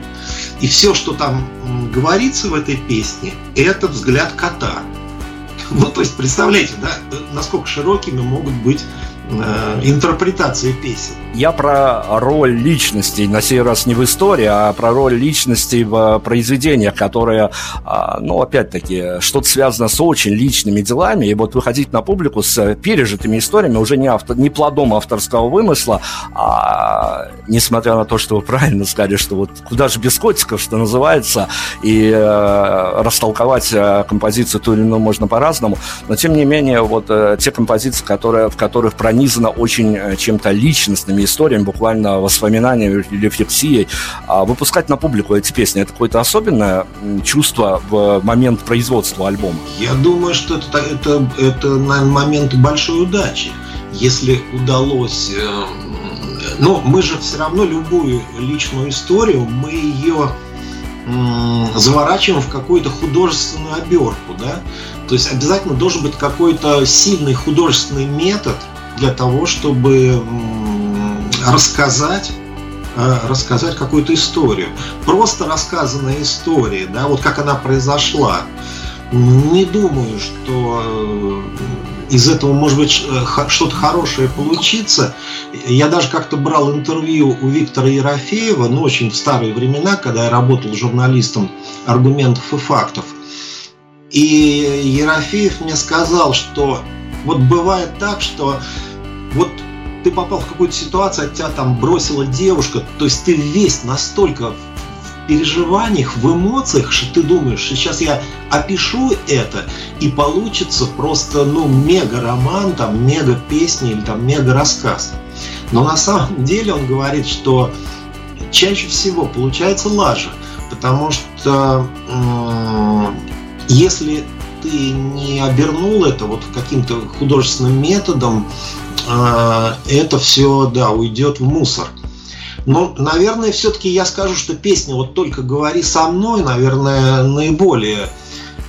И все, что там говорится в этой песне, это взгляд кота. Ну, то есть, представляете, да, насколько широкими могут быть э, интерпретации песен. Я про роль личностей, на сей раз не в истории, а про роль личностей в произведениях, которые, а, ну, опять-таки, что-то связано с очень личными делами, и вот выходить на публику с пережитыми историями уже не, автор, не плодом авторского вымысла, а несмотря на то, что вы правильно сказали, что вот куда же без котиков, что называется, и э, растолковать э, композицию ту или иную можно по-разному, но тем не менее, вот э, те композиции, которые, в которых пронизано очень э, чем-то личностными историями, буквально воспоминаниями или рефлексией. А выпускать на публику эти песни, это какое-то особенное чувство в момент производства альбома? Я думаю, что это, это, это наверное, момент большой удачи. Если удалось... Э, ну, мы же все равно любую личную историю, мы ее заворачиваем в какую-то художественную оберку, да, то есть обязательно должен быть какой-то сильный художественный метод для того, чтобы рассказать э, рассказать какую-то историю. Просто рассказанная история, да, вот как она произошла. Не думаю, что э, из этого может быть э, что-то хорошее получится. Я даже как-то брал интервью у Виктора Ерофеева, ну, очень в старые времена, когда я работал журналистом аргументов и фактов. И Ерофеев мне сказал, что вот бывает так, что вот ты попал в какую-то ситуацию, от тебя там бросила девушка, то есть ты весь настолько в переживаниях, в эмоциях, что ты думаешь, сейчас я опишу это, и получится просто, ну, мега-роман, там, мега-песня или там мега-рассказ. Но на самом деле он говорит, что чаще всего получается лажа, потому что э, если ты не обернул это вот каким-то художественным методом, а, это все, да, уйдет в мусор. Но, наверное, все-таки я скажу, что песня «Вот только говори со мной», наверное, наиболее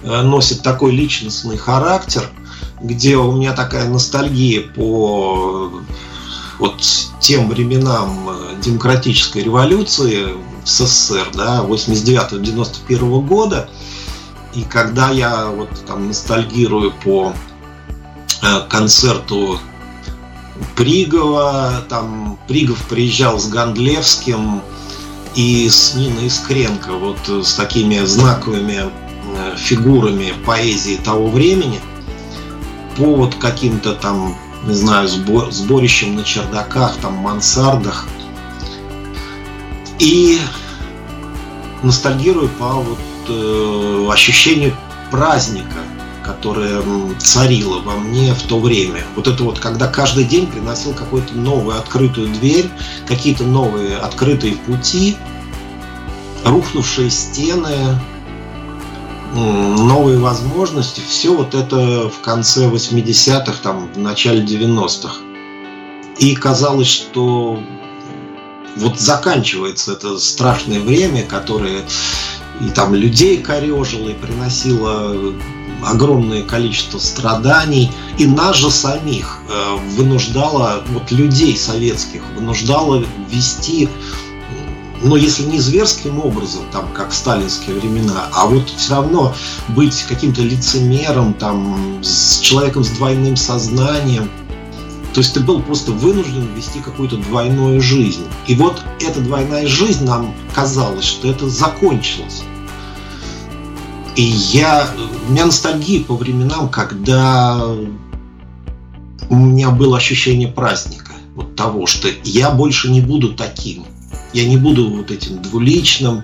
э, носит такой личностный характер, где у меня такая ностальгия по вот тем временам э, демократической революции в СССР, да, 89-91 года, и когда я вот там ностальгирую по э, концерту Пригова, там Пригов приезжал с Гандлевским и с Ниной Искренко, вот с такими знаковыми э, фигурами поэзии того времени, по вот каким-то там, не знаю, сбор, сборищем на чердаках, там, мансардах. И ностальгирую по вот э, ощущению праздника, которое царило во мне в то время. Вот это вот, когда каждый день приносил какую-то новую открытую дверь, какие-то новые открытые пути, рухнувшие стены, новые возможности, все вот это в конце 80-х, там, в начале 90-х. И казалось, что вот заканчивается это страшное время, которое и там людей корежило, и приносило огромное количество страданий, и нас же самих э, вынуждало, вот людей советских, вынуждало вести но если не зверским образом, там, как в сталинские времена, а вот все равно быть каким-то лицемером, там, с человеком с двойным сознанием, то есть ты был просто вынужден вести какую-то двойную жизнь. И вот эта двойная жизнь нам казалось, что это закончилось. И я, у меня ностальгия по временам, когда у меня было ощущение праздника, вот того, что я больше не буду таким я не буду вот этим двуличным.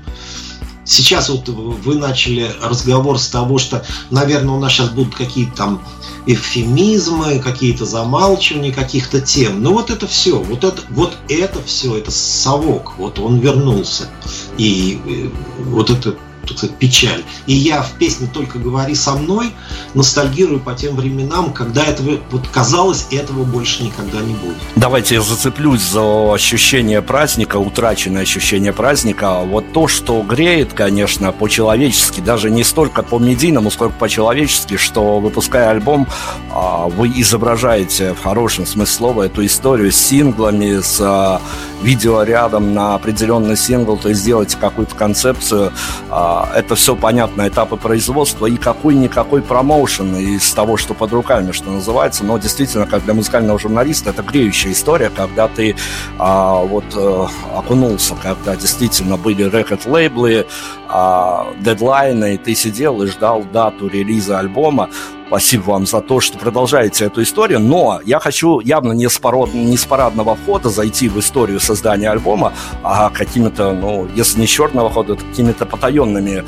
Сейчас вот вы начали разговор с того, что, наверное, у нас сейчас будут какие-то там эвфемизмы, какие-то замалчивания каких-то тем. Ну вот это все, вот это, вот это все, это совок, вот он вернулся. И э, вот это так сказать, печаль. И я в песне «Только говори со мной» ностальгирую по тем временам, когда этого, вот казалось, этого больше никогда не будет. Давайте я зацеплюсь за ощущение праздника, утраченное ощущение праздника. Вот то, что греет, конечно, по-человечески, даже не столько по-медийному, сколько по-человечески, что выпуская альбом, а, вы изображаете в хорошем смысле слова эту историю с синглами, с а, видео рядом на определенный сингл, то есть делаете какую-то концепцию а, это все понятно, этапы производства и какой-никакой промоушен из того, что под руками, что называется. Но действительно, как для музыкального журналиста, это греющая история, когда ты а, вот а, окунулся, когда действительно были рекорд-лейблы, а, дедлайны, и ты сидел и ждал дату релиза альбома. Спасибо вам за то, что продолжаете эту историю. Но я хочу явно не с, парод... не с парадного входа зайти в историю создания альбома, а какими-то, ну, если не черного хода, то какими-то потаенными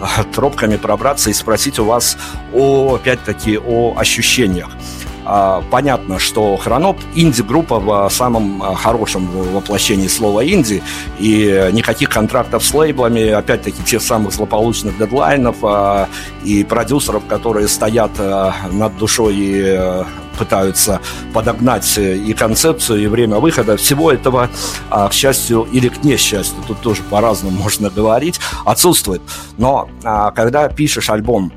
а, тропками пробраться и спросить у вас, о, опять-таки, о ощущениях. А, понятно, что Хроноп инди-группа в самом а, хорошем воплощении слова инди, и никаких контрактов с лейблами, опять-таки тех самых злополучных дедлайнов а, и продюсеров, которые стоят над душой и пытаются подогнать и концепцию, и время выхода. Всего этого, к счастью или к несчастью, тут тоже по-разному можно говорить, отсутствует. Но когда пишешь альбом,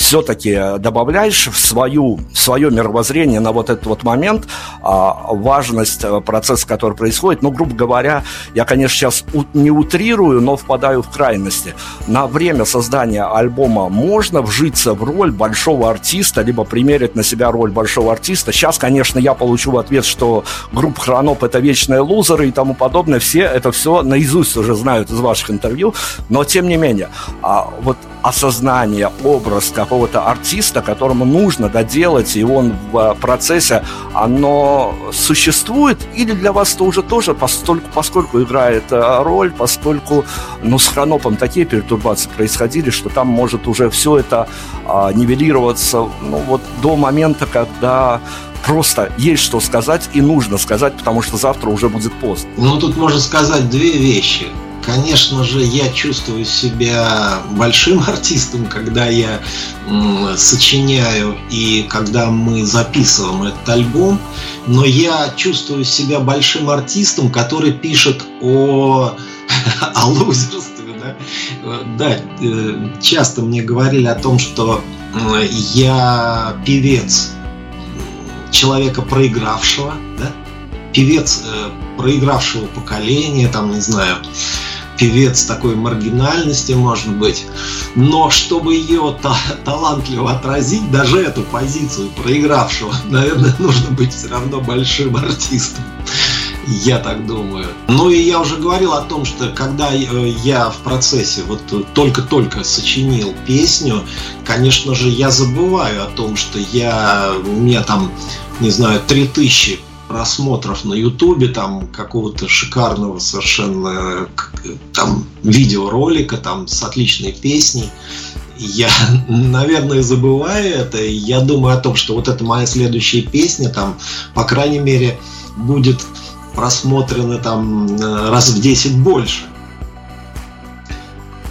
все-таки добавляешь в, свою, в свое мировоззрение на вот этот вот момент а, важность э, процесса, который происходит. Ну, грубо говоря, я, конечно, сейчас не утрирую, но впадаю в крайности. На время создания альбома можно вжиться в роль большого артиста, либо примерить на себя роль большого артиста. Сейчас, конечно, я получу ответ, что группа Хроноп это вечные лузеры и тому подобное. Все это все наизусть уже знают из ваших интервью, но тем не менее, а, вот осознание, образ какого-то артиста, которому нужно доделать, и он в а, процессе, оно существует, или для вас это уже тоже, постольку, поскольку играет а, роль, поскольку ну, с хронопом такие пертурбации происходили, что там может уже все это а, нивелироваться ну, вот до момента, когда просто есть что сказать и нужно сказать, потому что завтра уже будет поздно. Ну, тут можно сказать две вещи. Конечно же, я чувствую себя большим артистом, когда я сочиняю и когда мы записываем этот альбом, но я чувствую себя большим артистом, который пишет о, о лузерстве. Да? да, э, часто мне говорили о том, что я певец человека проигравшего, да? певец э, проигравшего поколения, там, не знаю, певец такой маргинальности, может быть. Но чтобы ее та талантливо отразить, даже эту позицию проигравшего, наверное, нужно быть все равно большим артистом. Я так думаю. Ну и я уже говорил о том, что когда э, я в процессе вот только-только сочинил песню, конечно же, я забываю о том, что я, у меня там, не знаю, 3000 просмотров на Ютубе, там какого-то шикарного совершенно там видеоролика, там с отличной песней. Я, наверное, забываю это, я думаю о том, что вот это моя следующая песня, там, по крайней мере, будет просмотрена там раз в 10 больше.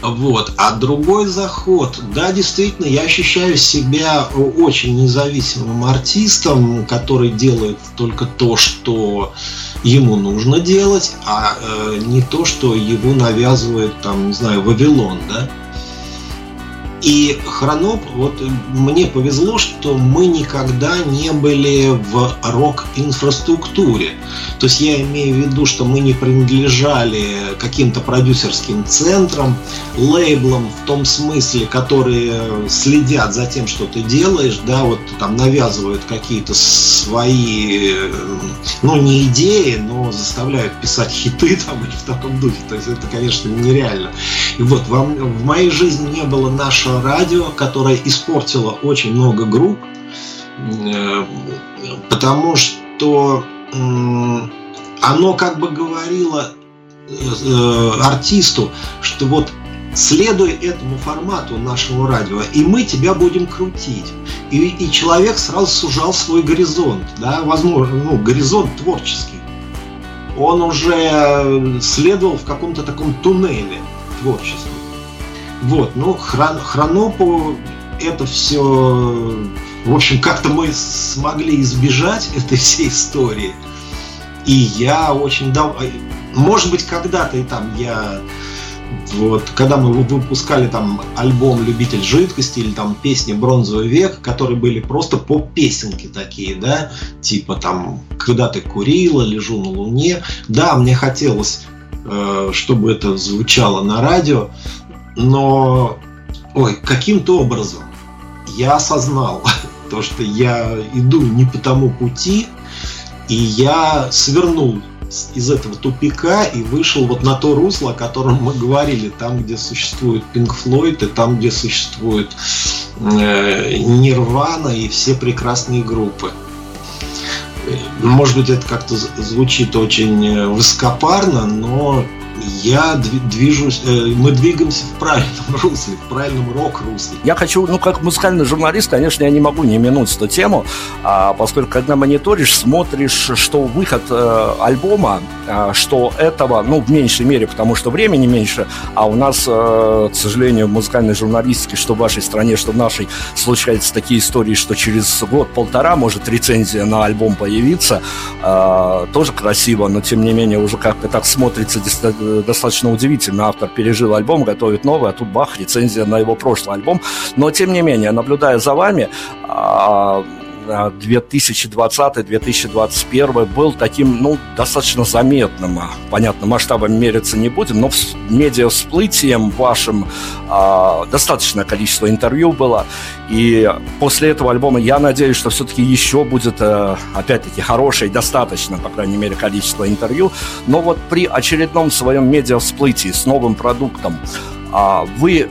Вот. А другой заход, да, действительно, я ощущаю себя очень независимым артистом, который делает только то, что ему нужно делать, а э, не то, что его навязывает, там, не знаю, Вавилон, да. И Хроноп, вот мне повезло, что мы никогда не были в рок-инфраструктуре. То есть я имею в виду, что мы не принадлежали каким-то продюсерским центрам, лейблам в том смысле, которые следят за тем, что ты делаешь, да, вот там навязывают какие-то свои, ну не идеи, но заставляют писать хиты там или в таком духе. То есть это, конечно, нереально. И вот вам, в моей жизни не было нашего наше радио, которое испортило очень много групп, э, потому что оно как бы говорило э, артисту, что вот следуй этому формату нашего радио, и мы тебя будем крутить. И, и человек сразу сужал свой горизонт, да, возможно, ну, горизонт творческий. Он уже следовал в каком-то таком туннеле творчества. Вот, ну, хрон, хронопу это все, в общем, как-то мы смогли избежать этой всей истории. И я очень давно, может быть, когда-то и там я вот, когда мы выпускали там альбом «Любитель жидкости» или там песни «Бронзовый век», которые были просто поп-песенки такие, да, типа там «Когда ты курила», «Лежу на луне». Да, мне хотелось, э, чтобы это звучало на радио, но, ой, каким-то образом я осознал то, что я иду не по тому пути, и я свернул из этого тупика и вышел вот на то русло, о котором мы говорили, там, где существует Pink Floyd, и там, где существует э, Нирвана и все прекрасные группы. Может быть, это как-то звучит очень э, высокопарно, но я движусь, э, мы двигаемся в правильном русле, в правильном рок-русле. Я хочу, ну, как музыкальный журналист, конечно, я не могу не минуть эту тему, а, поскольку когда мониторишь, смотришь, что выход э, альбома, а, что этого, ну, в меньшей мере, потому что времени меньше, а у нас, э, к сожалению, в музыкальной журналистике, что в вашей стране, что в нашей, случаются такие истории, что через год-полтора может рецензия на альбом появиться, э, тоже красиво, но тем не менее уже как-то так смотрится достаточно удивительно. Автор пережил альбом, готовит новый, а тут бах, рецензия на его прошлый альбом. Но, тем не менее, наблюдая за вами, 2020-2021 а, был таким, ну, достаточно заметным. Понятно, масштабами мериться не будем, но медиа всплытием вашим а, достаточное количество интервью было. И после этого альбома я надеюсь, что все-таки еще будет, а, опять-таки, хорошее, достаточно, по крайней мере, количество интервью. Но вот при очередном своем медиа всплытии с новым продуктом а, вы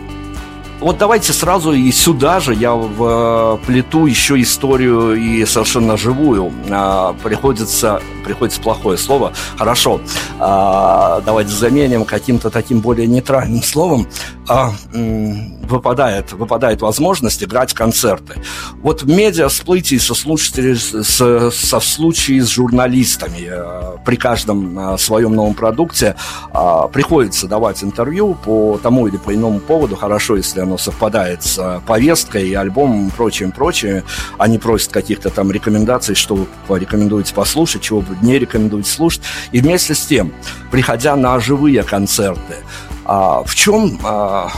вот давайте сразу и сюда же я вплету еще историю и совершенно живую. А, приходится, приходится плохое слово. Хорошо, а, давайте заменим каким-то таким более нейтральным словом. А, выпадает, выпадает возможность играть концерты. Вот медиа всплытии со, случае, со, со случае с журналистами э, при каждом э, своем новом продукте э, приходится давать интервью по тому или по иному поводу, хорошо, если оно совпадает с повесткой и альбомом и прочим, прочим. Они просят каких-то там рекомендаций, что вы порекомендуете послушать, чего вы не рекомендуете слушать. И вместе с тем, приходя на живые концерты, а, в чем а,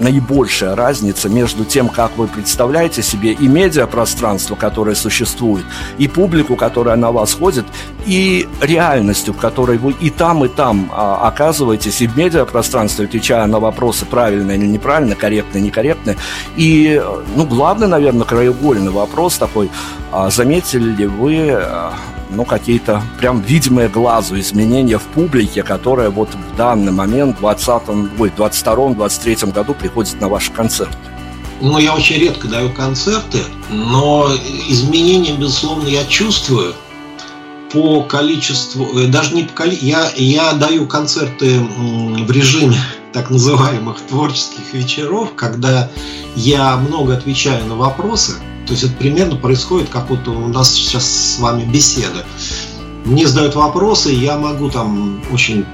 наибольшая разница между тем, как вы представляете себе и медиапространство, которое существует, и публику, которая на вас ходит, и реальностью, в которой вы и там, и там а, оказываетесь, и в медиапространстве, отвечая на вопросы правильно или неправильно, корректно, некорректно. И, ну, главный, наверное, краеугольный вопрос такой, а, заметили ли вы а, ну, какие-то прям видимые глазу изменения в публике, которая вот в данный момент, в 20-м, ой, 22-м, 23-м году приходит на ваши концерты? Ну, я очень редко даю концерты, но изменения, безусловно, я чувствую. по количеству, э, даже не по количеству, я, я даю концерты в режиме так называемых творческих вечеров, когда я много отвечаю на вопросы, то есть это примерно происходит, как вот у нас сейчас с вами беседа. Мне задают вопросы, я могу там очень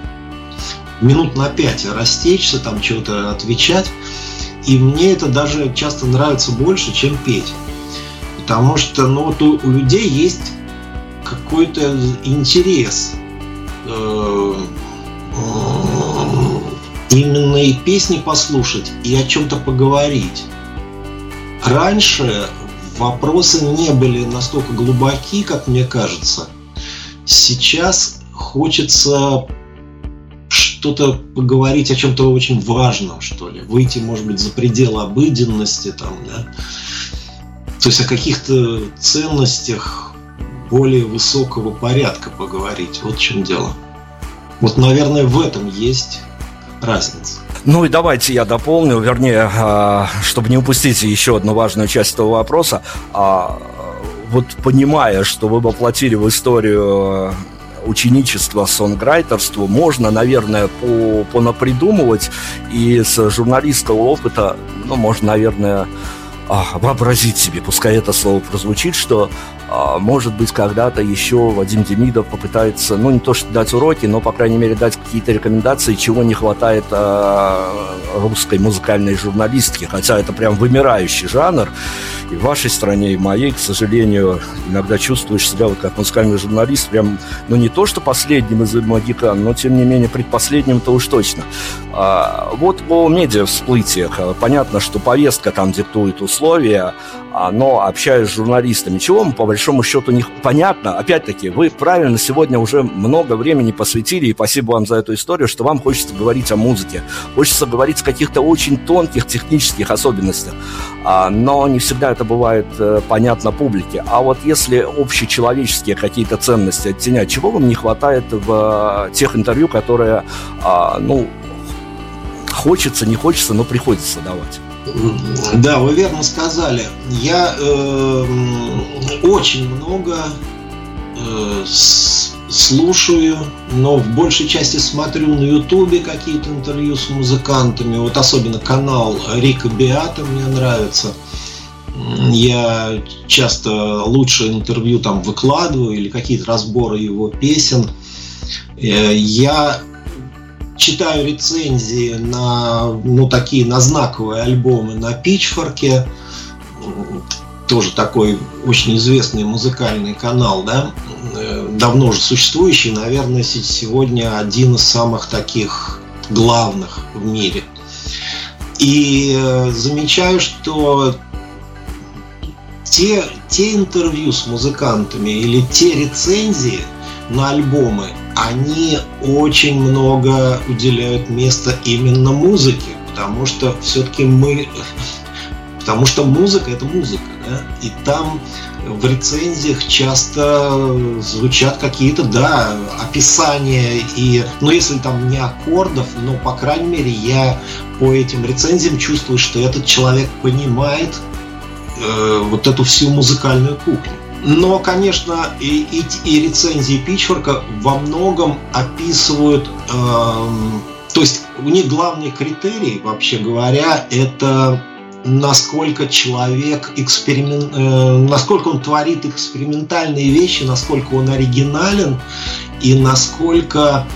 минут на пять растечься, там что-то отвечать. И мне это даже часто нравится больше, чем петь. Потому что ну, вот у, у людей есть какой-то интерес э, именно и песни послушать, и о чем-то поговорить. Раньше вопросы не были настолько глубоки, как мне кажется. Сейчас хочется что-то поговорить о чем-то очень важном, что ли. Выйти, может быть, за пределы обыденности, там, да. То есть о каких-то ценностях более высокого порядка поговорить. Вот в чем дело. Вот, наверное, в этом есть разница. Ну и давайте я дополню, вернее, а, чтобы не упустить еще одну важную часть этого вопроса. А, вот понимая, что вы воплотили в историю ученичества сонграйтерству можно, наверное, по, понапридумывать и с журналистского опыта, ну, можно, наверное, а, вообразить себе, пускай это слово прозвучит, что а, может быть, когда-то еще Вадим Демидов попытается, ну, не то что дать уроки, но, по крайней мере, дать какие-то рекомендации, чего не хватает а, русской музыкальной журналистики, хотя это прям вымирающий жанр. И в вашей стране, и в моей, к сожалению, иногда чувствуешь себя вот как музыкальный журналист, прям, ну, не то что последним из магикан, но, тем не менее, предпоследним-то уж точно. А, вот по медиа-всплытиях. Понятно, что повестка там диктует условия, но общаясь с журналистами, чего мы по большому счету не понятно. Опять-таки, вы правильно сегодня уже много времени посвятили, и спасибо вам за эту историю, что вам хочется говорить о музыке. Хочется говорить о каких-то очень тонких технических особенностях. А, но не всегда это бывает э, понятно публике. А вот если общечеловеческие какие-то ценности оттенять, чего вам не хватает в э, тех интервью, которые, а, ну, хочется, не хочется, но приходится давать? Да, вы верно сказали. Я э, очень много э, слушаю, но в большей части смотрю на Ютубе какие-то интервью с музыкантами. Вот особенно канал Рика Биата мне нравится. Я часто лучшие интервью там выкладываю или какие-то разборы его песен. Э, я читаю рецензии на ну, такие на знаковые альбомы на Пичфорке, тоже такой очень известный музыкальный канал, да, э, давно уже существующий, наверное, сегодня один из самых таких главных в мире. И э, замечаю, что те, те интервью с музыкантами или те рецензии на альбомы, они очень много уделяют места именно музыке, потому что все-таки мы, потому что музыка это музыка, да, и там в рецензиях часто звучат какие-то, да, описания и, ну, если там не аккордов, но, по крайней мере, я по этим рецензиям чувствую, что этот человек понимает э, вот эту всю музыкальную кухню. Но, конечно, и, и, и рецензии Пичфорка во многом описывают, э, то есть у них главный критерий, вообще говоря, это насколько человек эксперимент, э, насколько он творит экспериментальные вещи, насколько он оригинален и насколько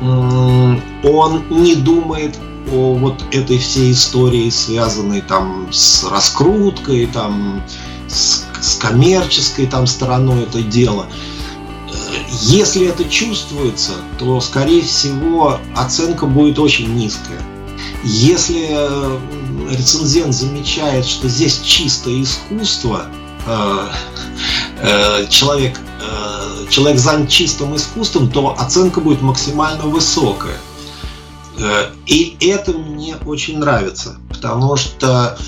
э, он не думает о вот этой всей истории, связанной там с раскруткой, там с с коммерческой там стороной это дело. Если это чувствуется, то, скорее всего, оценка будет очень низкая. Если э, рецензент замечает, что здесь чистое искусство, э, э, человек, человек занят чистым искусством, то оценка будет максимально высокая. И это мне очень нравится, потому что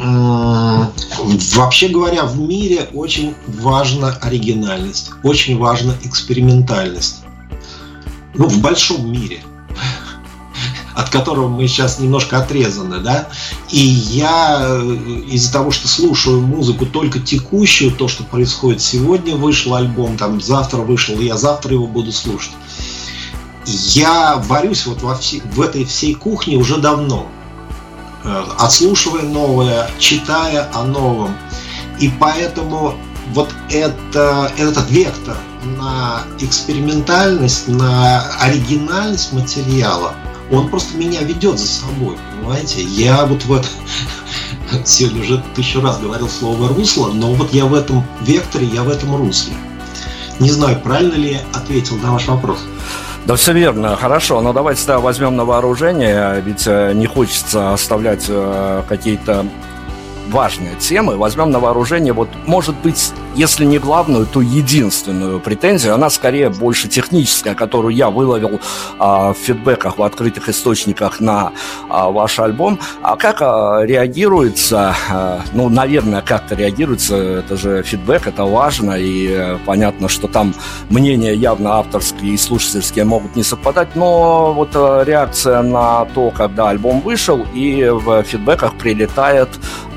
Вообще говоря, в мире очень важна оригинальность, очень важна экспериментальность. Ну, в большом мире. от которого мы сейчас немножко отрезаны, да, и я э, из-за того, что слушаю музыку только текущую, то, что происходит сегодня, вышел альбом, там завтра вышел, я завтра его буду слушать. Я варюсь вот во все, в этой всей кухне уже давно, э, отслушивая новое, читая о новом. И поэтому вот это, этот вектор на экспериментальность, на оригинальность материала, он просто меня ведет за собой, понимаете? Я вот в этом, сегодня уже тысячу раз говорил слово русло, но вот я в этом векторе, я в этом русле. Не знаю, правильно ли я ответил на ваш вопрос. Да, все верно, хорошо, но давайте тогда возьмем на вооружение, ведь э, не хочется оставлять э, какие-то важные темы. Возьмем на вооружение, вот, может быть, если не главную, то единственную претензию. Она скорее больше техническая, которую я выловил а, в фидбэках, в открытых источниках на а, ваш альбом. А как а, реагируется, а, ну, наверное, как-то реагируется, это же фидбэк, это важно, и а, понятно, что там мнения явно авторские и слушательские могут не совпадать, но вот а, реакция на то, когда альбом вышел, и в фидбэках прилетает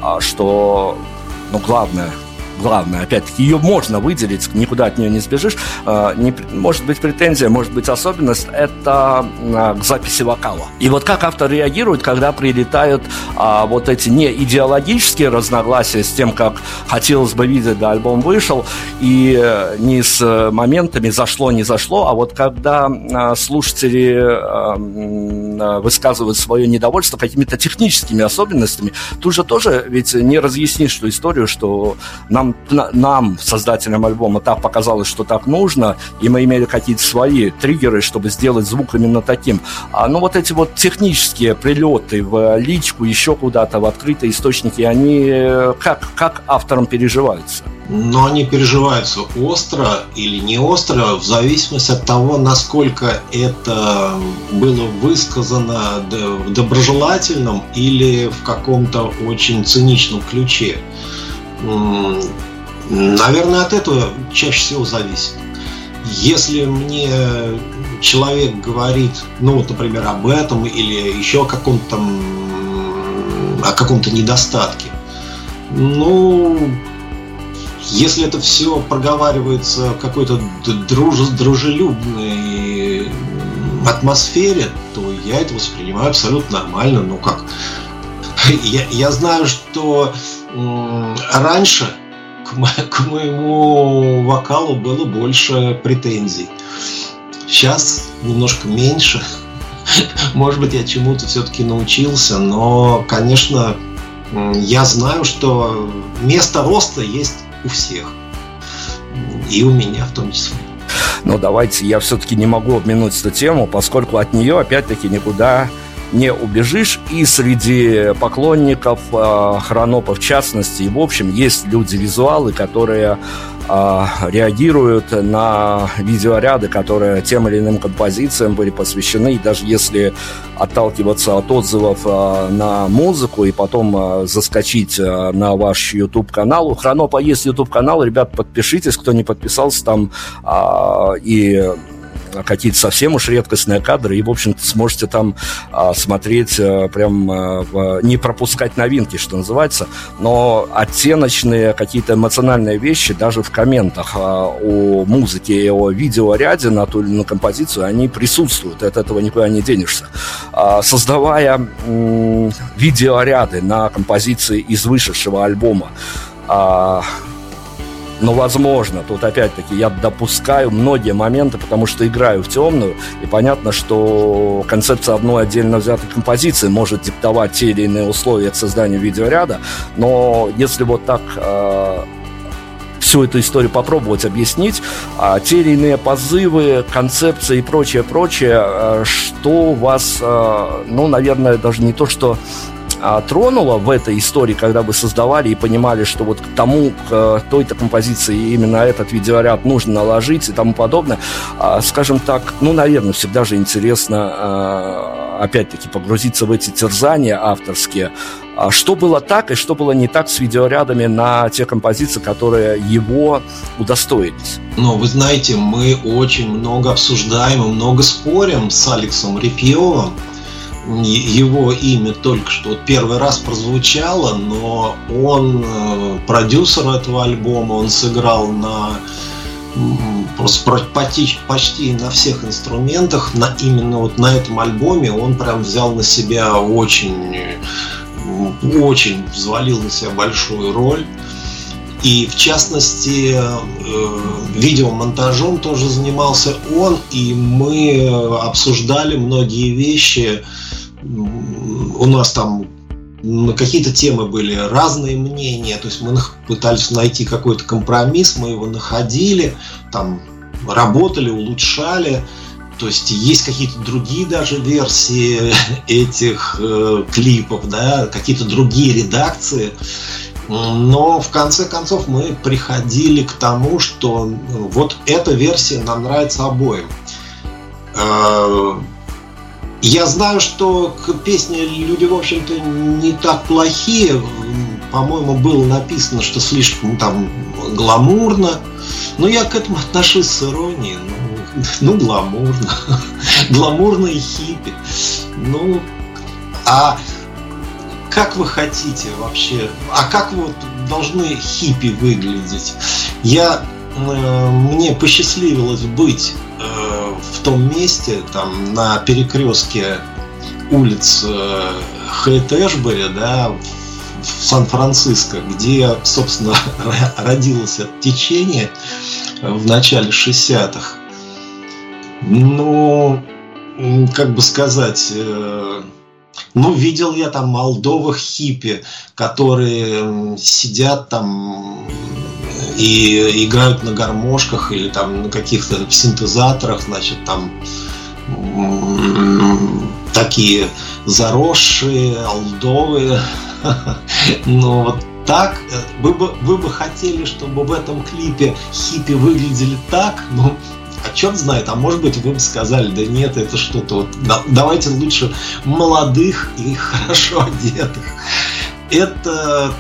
а, что, ну, главное, главное, опять-таки, ее можно выделить, никуда от нее не сбежишь. А, не, может быть претензия, может быть особенность, это а, к записи вокала. И вот как автор реагирует, когда прилетают а, вот эти не идеологические разногласия с тем, как хотелось бы видеть, да, альбом вышел, и э, не с моментами зашло, не зашло, а вот когда а, слушатели а, а, высказывают свое недовольство какими-то техническими особенностями, тут же тоже ведь не разъяснишь эту историю, что нам нам, создателям альбома, так показалось, что так нужно, и мы имели какие-то свои триггеры, чтобы сделать звук именно таким. А, ну, вот эти вот технические прилеты в личку, еще куда-то, в открытые источники, они э, как, как авторам переживаются? но они переживаются остро или не остро, в зависимости от того, насколько это было высказано в доброжелательном или в каком-то очень циничном ключе. Наверное, от этого чаще всего зависит. Если мне человек говорит, ну вот, например, об этом или еще о каком-то о каком-то недостатке, ну, если это все проговаривается в какой-то друж, дружелюбной атмосфере, то я это воспринимаю абсолютно нормально. Ну как? Я, я знаю, что раньше к, мо к моему вокалу было больше претензий. Сейчас немножко меньше. Может быть, я чему-то все-таки научился, но, конечно, я знаю, что место роста есть у всех. И у меня в том числе. Но давайте, я все-таки не могу обминуть эту тему, поскольку от нее опять-таки никуда не убежишь. И среди поклонников э, Хронопа в частности, и в общем, есть люди-визуалы, которые э, реагируют на видеоряды, которые тем или иным композициям были посвящены. И даже если отталкиваться от отзывов э, на музыку и потом заскочить на ваш YouTube-канал. У Хронопа есть YouTube-канал, ребят, подпишитесь, кто не подписался там. И какие-то совсем уж редкостные кадры, и, в общем-то, сможете там а, смотреть а, прям а, не пропускать новинки, что называется, но оттеночные какие-то эмоциональные вещи даже в комментах а, о музыке и о видеоряде на ту или иную композицию, они присутствуют, от этого никуда не денешься. А, создавая м- видеоряды на композиции из вышедшего альбома, а, но, возможно, тут опять-таки я допускаю многие моменты, потому что играю в темную, и понятно, что концепция одной отдельно взятой композиции может диктовать те или иные условия к созданию видеоряда, но если вот так э, всю эту историю попробовать объяснить, а, те или иные позывы, концепции и прочее, прочее, а, что вас, а, ну, наверное, даже не то, что а, тронуло в этой истории, когда вы создавали и понимали, что вот к тому, к э, той-то композиции именно этот видеоряд нужно наложить и тому подобное, а, скажем так, ну, наверное, всегда же интересно, а, опять-таки, погрузиться в эти терзания авторские, а что было так и что было не так с видеорядами на те композиции, которые его удостоились? Ну, вы знаете, мы очень много обсуждаем и много спорим с Алексом Репьевым его имя только что вот первый раз прозвучало, но он э, продюсер этого альбома, он сыграл на просто почти, почти на всех инструментах, на именно вот на этом альбоме он прям взял на себя очень, очень взвалил на себя большую роль. И в частности, э, видеомонтажом тоже занимался он, и мы обсуждали многие вещи. У нас там на какие-то темы были разные мнения, то есть мы пытались найти какой-то компромисс, мы его находили, там работали, улучшали. То есть есть какие-то другие даже версии этих э, клипов, да, какие-то другие редакции. Но в конце концов мы приходили к тому, что вот эта версия нам нравится обоим. Я знаю, что к песне люди, в общем-то, не так плохие. По-моему, было написано, что слишком там гламурно. Но я к этому отношусь с иронией. Ну, ну гламурно. и хиппи. Ну, а как вы хотите вообще, а как вот должны хиппи выглядеть? Я, э, мне посчастливилось быть э, в том месте, там, на перекрестке улиц э, Хейт-Эшбери, да, в Сан-Франциско, где, собственно, родилось это течение в начале 60-х. Ну, как бы сказать, э, ну, видел я там молдовых хиппи, которые сидят там и играют на гармошках или там на каких-то синтезаторах, значит, там такие заросшие, алдовые. Но вот так, э, вы бы, вы бы хотели, чтобы в этом клипе хиппи выглядели так, ну, а черт знает, а может быть вы бы сказали, да нет, это что-то вот, да, давайте лучше молодых и хорошо одетых. Это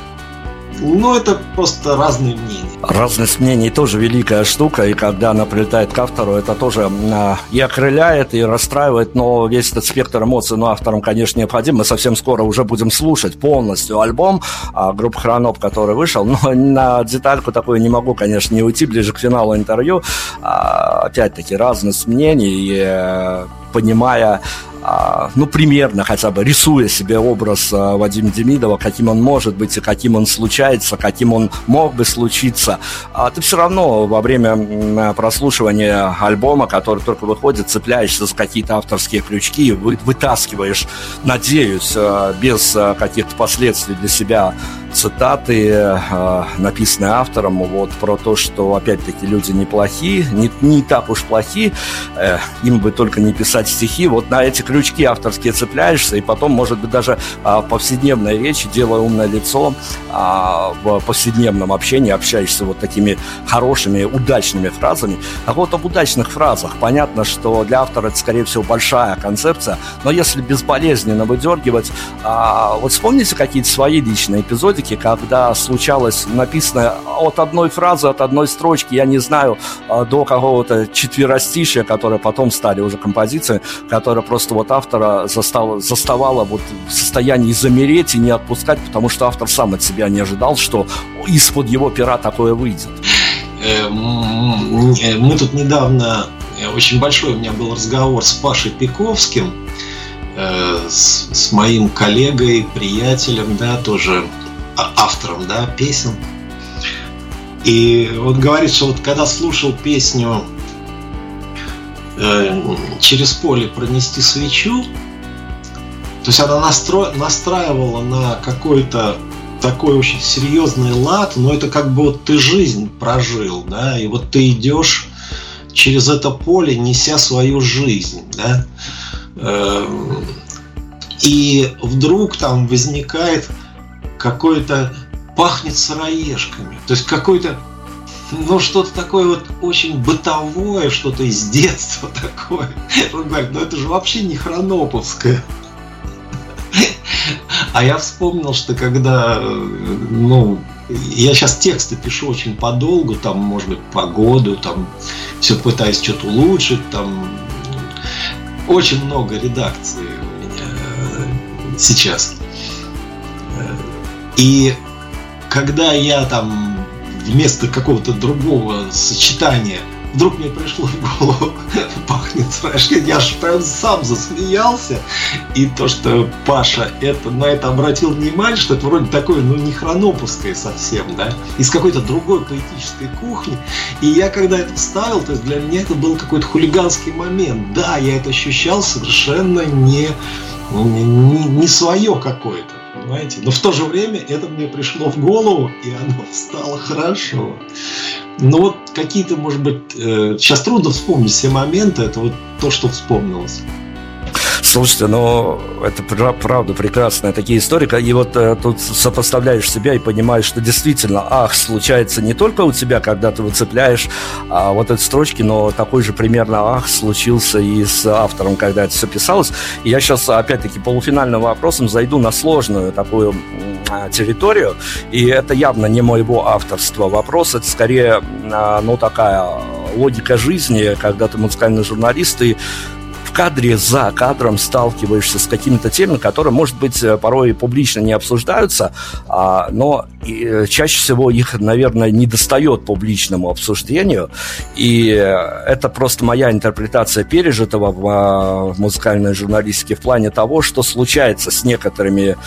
ну, это просто разные мнения. Разность мнений тоже великая штука, и когда она прилетает к автору, это тоже а, и окрыляет, и расстраивает, но весь этот спектр эмоций, ну, авторам, конечно, необходим. Мы совсем скоро уже будем слушать полностью альбом а, группы Хроноп, который вышел, но на детальку такую не могу, конечно, не уйти ближе к финалу интервью. А, опять-таки, разность мнений, и, э, понимая а, ну, примерно хотя бы рисуя себе образ а, Вадима Демидова, каким он может быть и каким он случается, каким он мог бы случиться, а ты все равно во время прослушивания альбома, который только выходит, цепляешься за какие-то авторские крючки, вытаскиваешь, надеюсь, без каких-то последствий для себя цитаты, э, написанные автором, вот про то, что, опять-таки, люди неплохие, не, не так уж плохи, э, им бы только не писать стихи. Вот на эти крючки авторские цепляешься, и потом, может быть, даже э, повседневной речи, делая умное лицо, э, в повседневном общении общаешься вот такими хорошими, удачными фразами. А вот об удачных фразах. Понятно, что для автора это, скорее всего, большая концепция, но если безболезненно выдергивать, вот вспомните какие-то свои личные эпизоды, музыки, когда случалось написано от одной фразы, от одной строчки, я не знаю, а, до какого-то четверостишия, которые потом стали уже композиции, которая просто вот автора застала, заставала вот в состоянии замереть и не отпускать, потому что автор сам от себя не ожидал, что из-под его пера такое выйдет. Э, мы тут недавно, э, очень большой у меня был разговор с Пашей Пиковским, э, с, с моим коллегой, приятелем, да, тоже автором да, песен. И он говорит, что вот когда слушал песню э, «Через поле пронести свечу», то есть она настро... настраивала на какой-то такой очень серьезный лад, но это как бы вот ты жизнь прожил, да, и вот ты идешь через это поле, неся свою жизнь, да, эм, и вдруг там возникает какое-то пахнет сыроежками. То есть какой-то ну, что-то такое вот очень бытовое, что-то из детства такое. Он говорит, ну это же вообще не хроноповское. А я вспомнил, что когда, ну, я сейчас тексты пишу очень подолгу, там, может быть, по году, там, все пытаюсь что-то улучшить, там, очень много редакций у меня сейчас. И когда я там вместо какого-то другого сочетания вдруг мне пришло в голову, пахнет страшно, я аж прям сам засмеялся. И то, что Паша это, на это обратил внимание, что это вроде такое, ну, не хронопуское совсем, да, из какой-то другой поэтической кухни. И я когда это вставил, то есть для меня это был какой-то хулиганский момент. Да, я это ощущал совершенно не, не, не свое какое-то понимаете? Но в то же время это мне пришло в голову, и оно стало хорошо. Ну вот какие-то, может быть, э, сейчас трудно вспомнить все моменты, это вот то, что вспомнилось. Слушайте, ну, это правда прекрасная такие истории. И вот э, тут сопоставляешь себя и понимаешь, что действительно, ах, случается не только у тебя, когда ты выцепляешь а, вот эти строчки, но такой же примерно ах случился и с автором, когда это все писалось. И я сейчас, опять-таки, полуфинальным вопросом зайду на сложную такую а, территорию, и это явно не моего авторства. Вопрос, это скорее, а, ну, такая логика жизни, когда ты музыкальный журналист, и кадре, за кадром сталкиваешься с какими-то темами, которые, может быть, э, порой публично не обсуждаются, а, но и, э, чаще всего их, наверное, не достает публичному обсуждению. И э, это просто моя интерпретация пережитого в, в музыкальной журналистике в плане того, что случается с некоторыми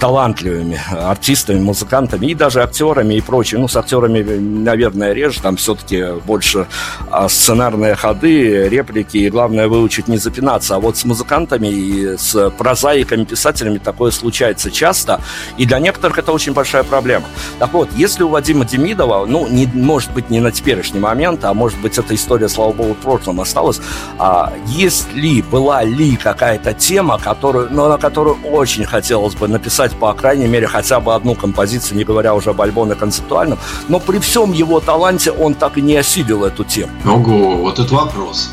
талантливыми артистами, музыкантами и даже актерами и прочее. Ну, с актерами, наверное, реже, там все-таки больше а, сценарные ходы, реплики, и главное выучить не запинаться. А вот с музыкантами и с прозаиками, писателями такое случается часто, и для некоторых это очень большая проблема. Так вот, если у Вадима Демидова, ну, не, может быть, не на теперешний момент, а может быть, эта история, слава богу, в прошлом осталась, а, есть ли, была ли какая-то тема, которую, ну, на которую очень хотел хотелось бы написать, по крайней мере, хотя бы одну композицию, не говоря уже об альбоме концептуальном. Но при всем его таланте он так и не осилил эту тему. Ого, вот это вопрос.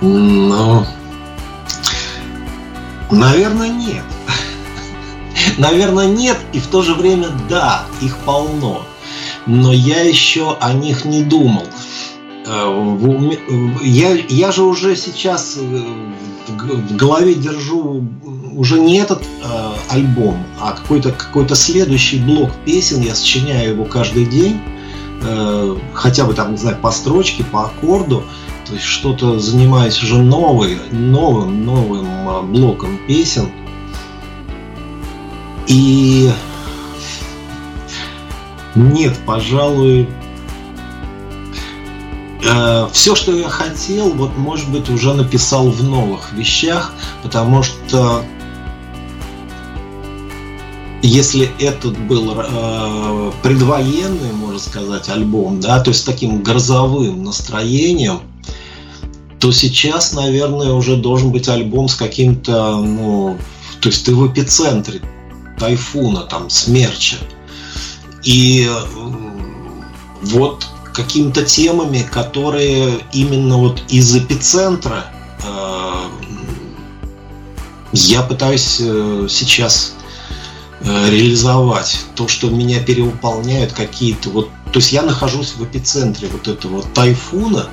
Ну, наверное, нет. Наверное, нет, и в то же время да, их полно. Но я еще о них не думал. Э, я, я же уже сейчас э, в голове держу уже не этот э, альбом, а какой-то какой-то следующий блок песен. Я сочиняю его каждый день, э, хотя бы там, не знаю, по строчке, по аккорду. То есть что-то занимаюсь уже новый, новым, новым э, блоком песен. И нет, пожалуй, э, все, что я хотел, вот, может быть, уже написал в новых вещах, потому что если этот был э, предвоенный, можно сказать, альбом, да, то есть с таким грозовым настроением, то сейчас, наверное, уже должен быть альбом с каким-то, ну, то есть ты в эпицентре тайфуна, там, смерча. И вот какими-то темами, которые именно вот из эпицентра э, я пытаюсь э, сейчас э, реализовать. То, что меня перевыполняют какие-то вот, то есть я нахожусь в эпицентре вот этого тайфуна,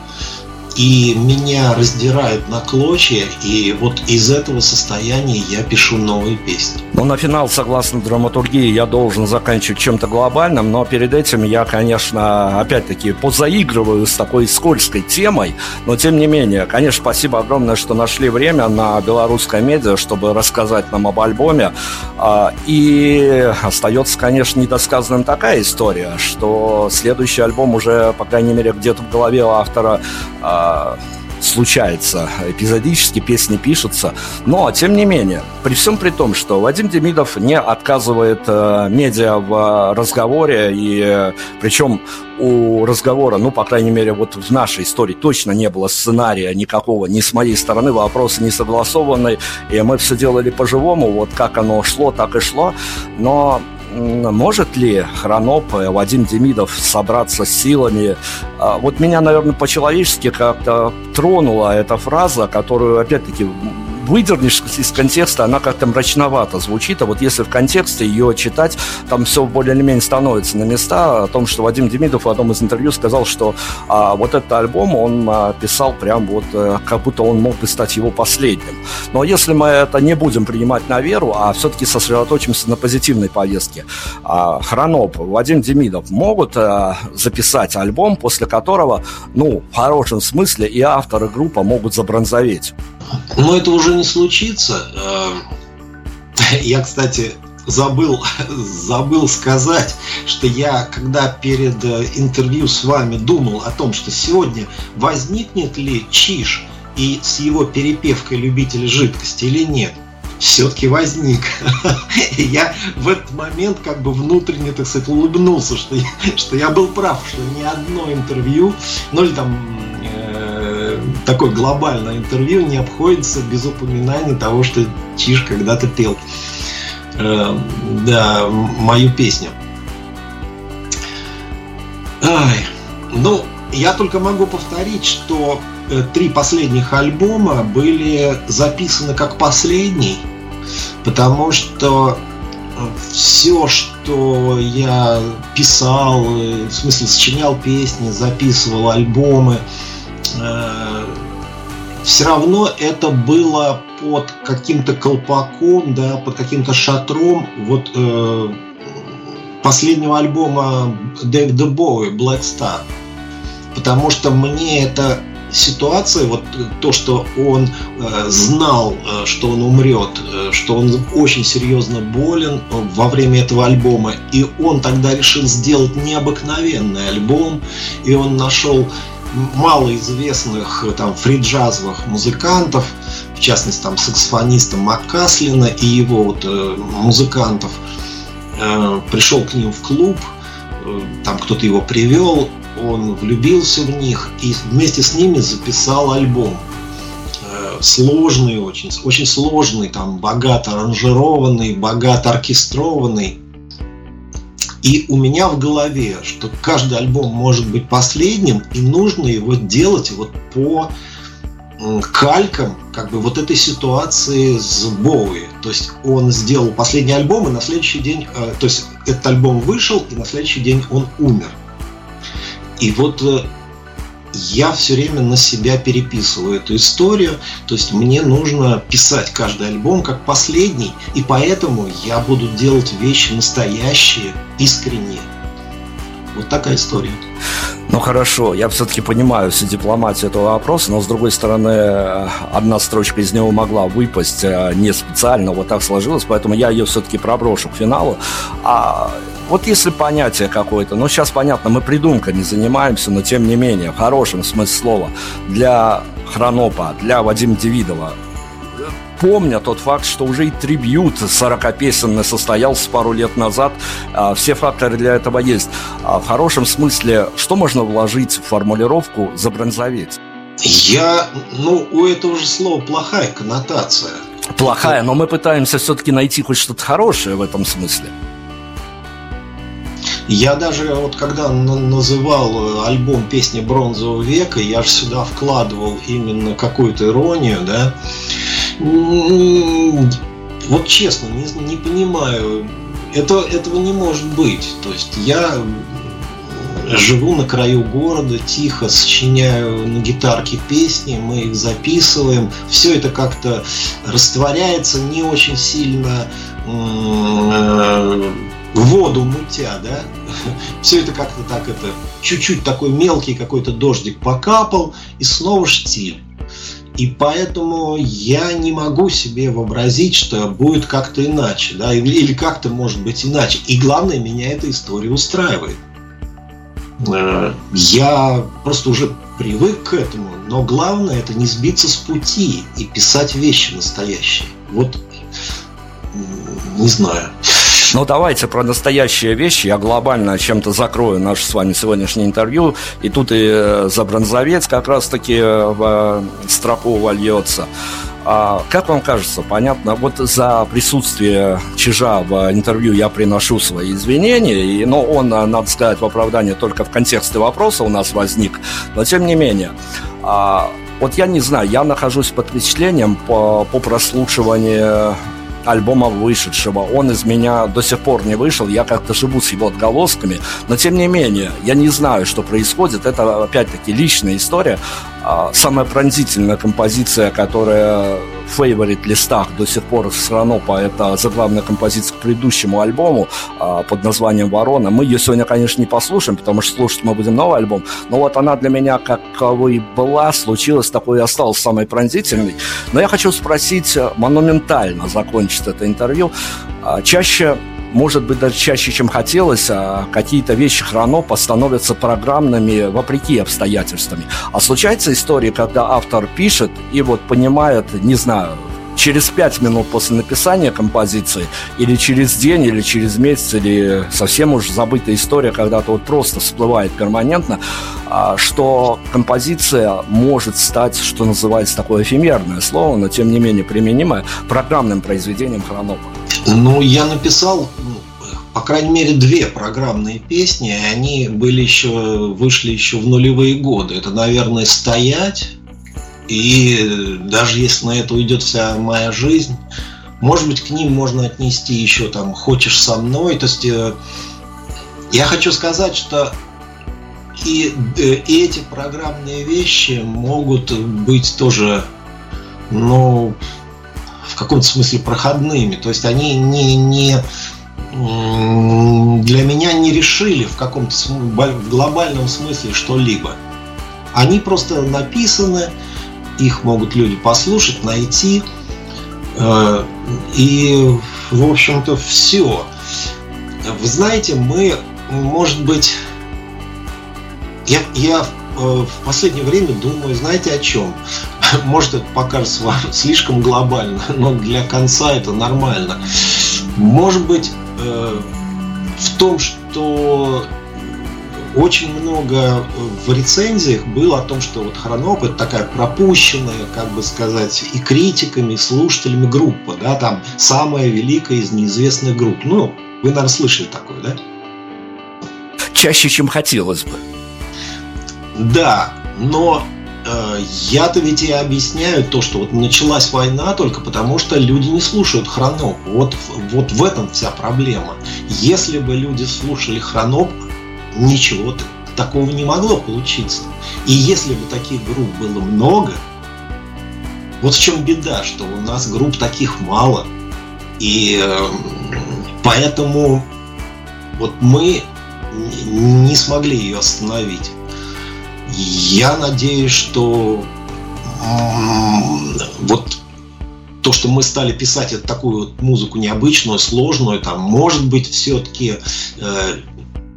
и меня раздирает на клочья, и вот из этого состояния я пишу новые песни. Ну, на финал, согласно драматургии, я должен заканчивать чем-то глобальным, но перед этим я, конечно, опять-таки позаигрываю с такой скользкой темой, но тем не менее, конечно, спасибо огромное, что нашли время на белорусское медиа, чтобы рассказать нам об альбоме. А, и остается, конечно, недосказанным такая история, что следующий альбом уже, по крайней мере, где-то в голове автора а, случается эпизодически, песни пишутся. Но, тем не менее, при всем при том, что Вадим Демидов не отказывает э, медиа в разговоре, и э, причем у разговора, ну, по крайней мере, вот в нашей истории точно не было сценария никакого, ни с моей стороны, вопросы не согласованные, и мы все делали по-живому, вот как оно шло, так и шло, но может ли Хроноп, Вадим Демидов собраться силами? А, вот меня, наверное, по-человечески как-то тронула эта фраза, которую, опять-таки, выдернешь из контекста, она как-то мрачновато звучит, а вот если в контексте ее читать, там все более или менее становится на места о том, что Вадим Демидов в одном из интервью сказал, что а, вот этот альбом он а, писал прям вот а, как будто он мог бы стать его последним. Но если мы это не будем принимать на веру, а все-таки сосредоточимся на позитивной повестке, а, Хроноп, Вадим Демидов могут а, записать альбом, после которого, ну, в хорошем смысле и автор, и группа могут забронзоветь. Но это уже не случится. Я, кстати, забыл, забыл сказать, что я, когда перед э, интервью с вами думал о том, что сегодня возникнет ли Чиш и с его перепевкой любитель жидкости или нет, все-таки возник. И я в этот момент как бы внутренне, так сказать, улыбнулся, что я, что я был прав, что ни одно интервью, ну или там э, такое глобальное интервью не обходится без упоминания того, что Чиш когда-то пел э, да, мою песню. Ай, ну, я только могу повторить, что э, три последних альбома были записаны как последний, потому что э, все, что я писал, э, в смысле сочинял песни, записывал альбомы, все равно это было под каким-то колпаком, да, под каким-то шатром вот э, последнего альбома Дэвида Боуи Black Star. Потому что мне эта ситуация, вот то, что он э, знал, э, что он умрет, э, что он очень серьезно болен во время этого альбома, и он тогда решил сделать необыкновенный альбом, и он нашел малоизвестных там фриджазовых музыкантов, в частности там саксофониста Маккаслина и его вот э, музыкантов, э, пришел к ним в клуб, э, там кто-то его привел, он влюбился в них и вместе с ними записал альбом сложный очень, очень сложный, там богато аранжированный, богато оркестрованный. И у меня в голове, что каждый альбом может быть последним, и нужно его делать вот по калькам как бы вот этой ситуации с Боуи. То есть он сделал последний альбом, и на следующий день, э, то есть этот альбом вышел, и на следующий день он умер. И вот э, я все время на себя переписываю эту историю, то есть мне нужно писать каждый альбом как последний, и поэтому я буду делать вещи настоящие, искренние. Вот такая история. Ну хорошо, я все-таки понимаю всю дипломатию этого вопроса, но с другой стороны, одна строчка из него могла выпасть э, не специально, вот так сложилось, поэтому я ее все-таки проброшу к финалу. А вот если понятие какое-то, ну сейчас понятно, мы придумкой не занимаемся, но тем не менее, в хорошем смысле слова, для Хронопа, для Вадима Девидова, помня тот факт, что уже и трибют 40-песенный состоялся пару лет назад, а, все факторы для этого есть. А в хорошем смысле, что можно вложить в формулировку «забронзоветь»? Я, ну, у этого же слова плохая коннотация. Плохая, но мы пытаемся все-таки найти хоть что-то хорошее в этом смысле. Я даже вот когда называл э, альбом песни бронзового века, я же сюда вкладывал именно какую-то иронию, да. Вот честно, не, не понимаю, это, этого не может быть. То есть я живу на краю города, тихо сочиняю на гитарке песни, мы их записываем, все это как-то растворяется не очень сильно э, воду мутя, да, все это как-то так это, чуть-чуть такой мелкий какой-то дождик покапал, и снова штиль. И поэтому я не могу себе вообразить, что будет как-то иначе, да, или как-то может быть иначе. И главное, меня эта история устраивает. Э, я просто уже привык к этому, но главное это не сбиться с пути и писать вещи настоящие. Вот не знаю. Ну, давайте про настоящие вещи. Я глобально чем-то закрою наше с вами сегодняшнее интервью. И тут и э, Забронзовец как раз-таки э, в э, строку вольется. А, как вам кажется, понятно, вот за присутствие Чижа в интервью я приношу свои извинения, и, но он, надо сказать, в оправдании только в контексте вопроса у нас возник, но тем не менее, а, Вот я не знаю, я нахожусь под впечатлением по, по прослушиванию альбома вышедшего. Он из меня до сих пор не вышел, я как-то живу с его отголосками, но тем не менее, я не знаю, что происходит. Это, опять-таки, личная история. А, самая пронзительная композиция, которая фейворит листах до сих пор все равно по это заглавная композиция к предыдущему альбому а, под названием «Ворона». Мы ее сегодня, конечно, не послушаем, потому что слушать мы будем новый альбом, но вот она для меня, каковой была, случилась, такой и осталась самой пронзительной. Но я хочу спросить э, монументально закончить это интервью. А, чаще может быть, даже чаще, чем хотелось, а какие-то вещи хронопа становятся программными вопреки обстоятельствами. А случается история, когда автор пишет и вот понимает, не знаю, через пять минут после написания композиции, или через день, или через месяц, или совсем уж забытая история, когда-то вот просто всплывает перманентно, а, что композиция может стать, что называется, такое эфемерное слово, но тем не менее применимое, программным произведением хронопа. Ну, я написал, по крайней мере, две программные песни, и они были еще, вышли еще в нулевые годы. Это, наверное, «Стоять», и даже если на это уйдет вся моя жизнь, может быть, к ним можно отнести еще там «Хочешь со мной». То есть э, я хочу сказать, что и, э, и эти программные вещи могут быть тоже, ну, каком-то смысле проходными. То есть они не, не для меня не решили в каком-то в глобальном смысле что-либо. Они просто написаны, их могут люди послушать, найти. Э, и, в общем-то, все. Вы знаете, мы, может быть, я, я э, в последнее время думаю, знаете о чем? Может, это покажется вам слишком глобально, но для конца это нормально. Может быть, э, в том, что очень много э, в рецензиях было о том, что вот Хроноп это такая пропущенная, как бы сказать, и критиками, и слушателями группа, да, там самая великая из неизвестных групп. Ну, вы, наверное, слышали такое, да? Чаще, чем хотелось бы. Да, но я-то ведь и объясняю то, что вот началась война только потому, что люди не слушают хроноп. Вот, вот в этом вся проблема. Если бы люди слушали хроноп, ничего такого не могло получиться. И если бы таких групп было много, вот в чем беда, что у нас групп таких мало. И э, поэтому вот мы не смогли ее остановить. Я надеюсь, что вот то, что мы стали писать это такую вот музыку необычную, сложную, там, может быть, все-таки э,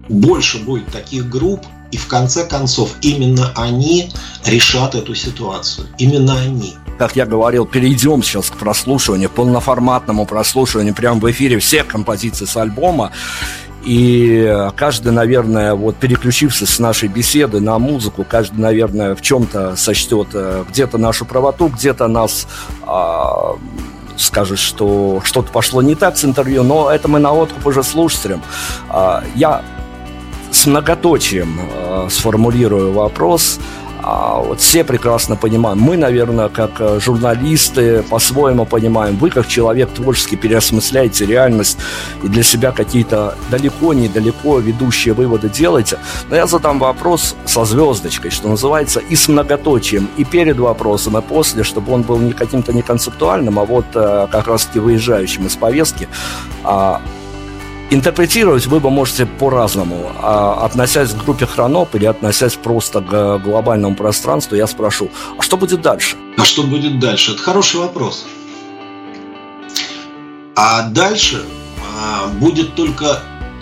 больше будет таких групп, и в конце концов именно они решат эту ситуацию. Именно они. Как я говорил, перейдем сейчас к прослушиванию, полноформатному прослушиванию прямо в эфире всех композиций с альбома. И каждый, наверное, вот переключившись с нашей беседы на музыку, каждый, наверное, в чем-то сочтет э, где-то нашу правоту, где-то нас а, скажет, что что-то пошло не так с интервью, но это мы на откуп уже слушателям. А, я с многоточием э, сформулирую вопрос – а вот все прекрасно понимаем. Мы, наверное, как э, журналисты по-своему понимаем. Вы, как человек творчески переосмысляете реальность и для себя какие-то далеко, недалеко ведущие выводы делаете. Но я задам вопрос со звездочкой, что называется, и с многоточием, и перед вопросом, и после, чтобы он был не каким-то не концептуальным, а вот э, как раз-таки выезжающим из повестки. А Интерпретировать вы бы можете по-разному. А, относясь к группе Хроноп или относясь просто к глобальному пространству, я спрошу, а что будет дальше? А что будет дальше? Это хороший вопрос. А дальше а, будет только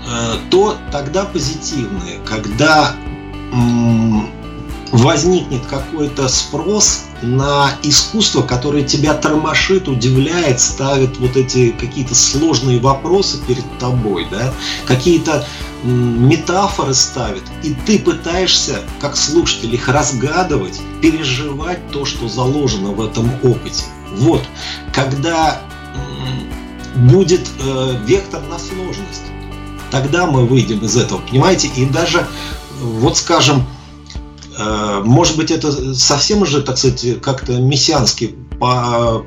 а, то тогда позитивное, когда возникнет какой-то спрос на искусство, которое тебя тормошит, удивляет, ставит вот эти какие-то сложные вопросы перед тобой, да, какие-то метафоры ставит, и ты пытаешься, как слушатель, их разгадывать, переживать то, что заложено в этом опыте. Вот, когда будет э, вектор на сложность, тогда мы выйдем из этого, понимаете? И даже, вот скажем, Э, может быть, это совсем уже, так сказать, как-то мессиански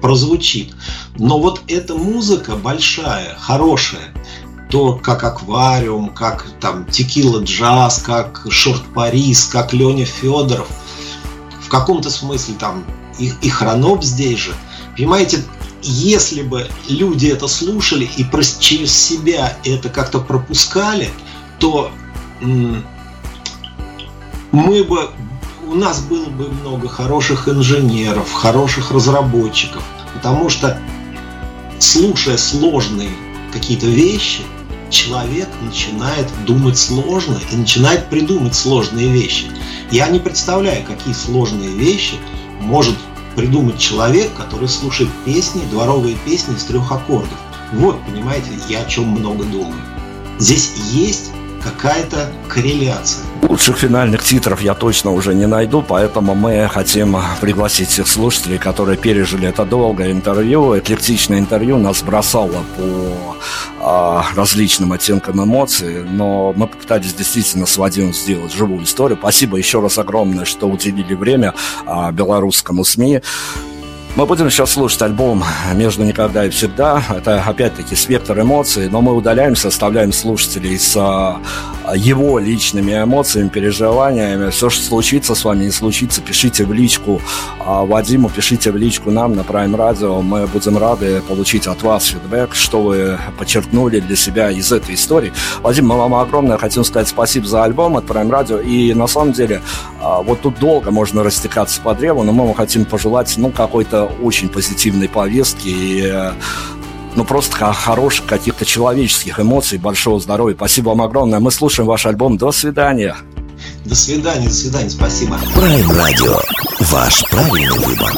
прозвучит. Но вот эта музыка большая, хорошая, то как аквариум, как там текила джаз, как шорт Парис, как Леня Федоров, в каком-то смысле там и, и хроноп здесь же. Понимаете, если бы люди это слушали и через себя это как-то пропускали, то мы бы у нас было бы много хороших инженеров, хороших разработчиков, потому что слушая сложные какие-то вещи, человек начинает думать сложно и начинает придумать сложные вещи. Я не представляю, какие сложные вещи может придумать человек, который слушает песни, дворовые песни из трех аккордов. Вот, понимаете, я о чем много думаю. Здесь есть какая-то корреляция. Лучших финальных титров я точно уже не найду, поэтому мы хотим пригласить всех слушателей, которые пережили это долгое интервью. Эклектичное интервью нас бросало по а, различным оттенкам эмоций, но мы попытались действительно с Вадимом сделать живую историю. Спасибо еще раз огромное, что уделили время а, белорусскому СМИ. Мы будем сейчас слушать альбом «Между никогда и всегда». Это, опять-таки, спектр эмоций, но мы удаляемся, оставляем слушателей с его личными эмоциями, переживаниями. Все, что случится с вами, не случится, пишите в личку а, Вадиму, пишите в личку нам на Prime Radio. Мы будем рады получить от вас фидбэк, что вы подчеркнули для себя из этой истории. Вадим, мы вам огромное хотим сказать спасибо за альбом от Prime Radio. И на самом деле, а, вот тут долго можно растекаться по древу, но мы вам хотим пожелать, ну, какой-то очень позитивной повестки и ну, просто хороших каких-то человеческих эмоций, большого здоровья. Спасибо вам огромное. Мы слушаем ваш альбом. До свидания. До свидания, до свидания, спасибо. Prime Radio. Ваш правильный выбор.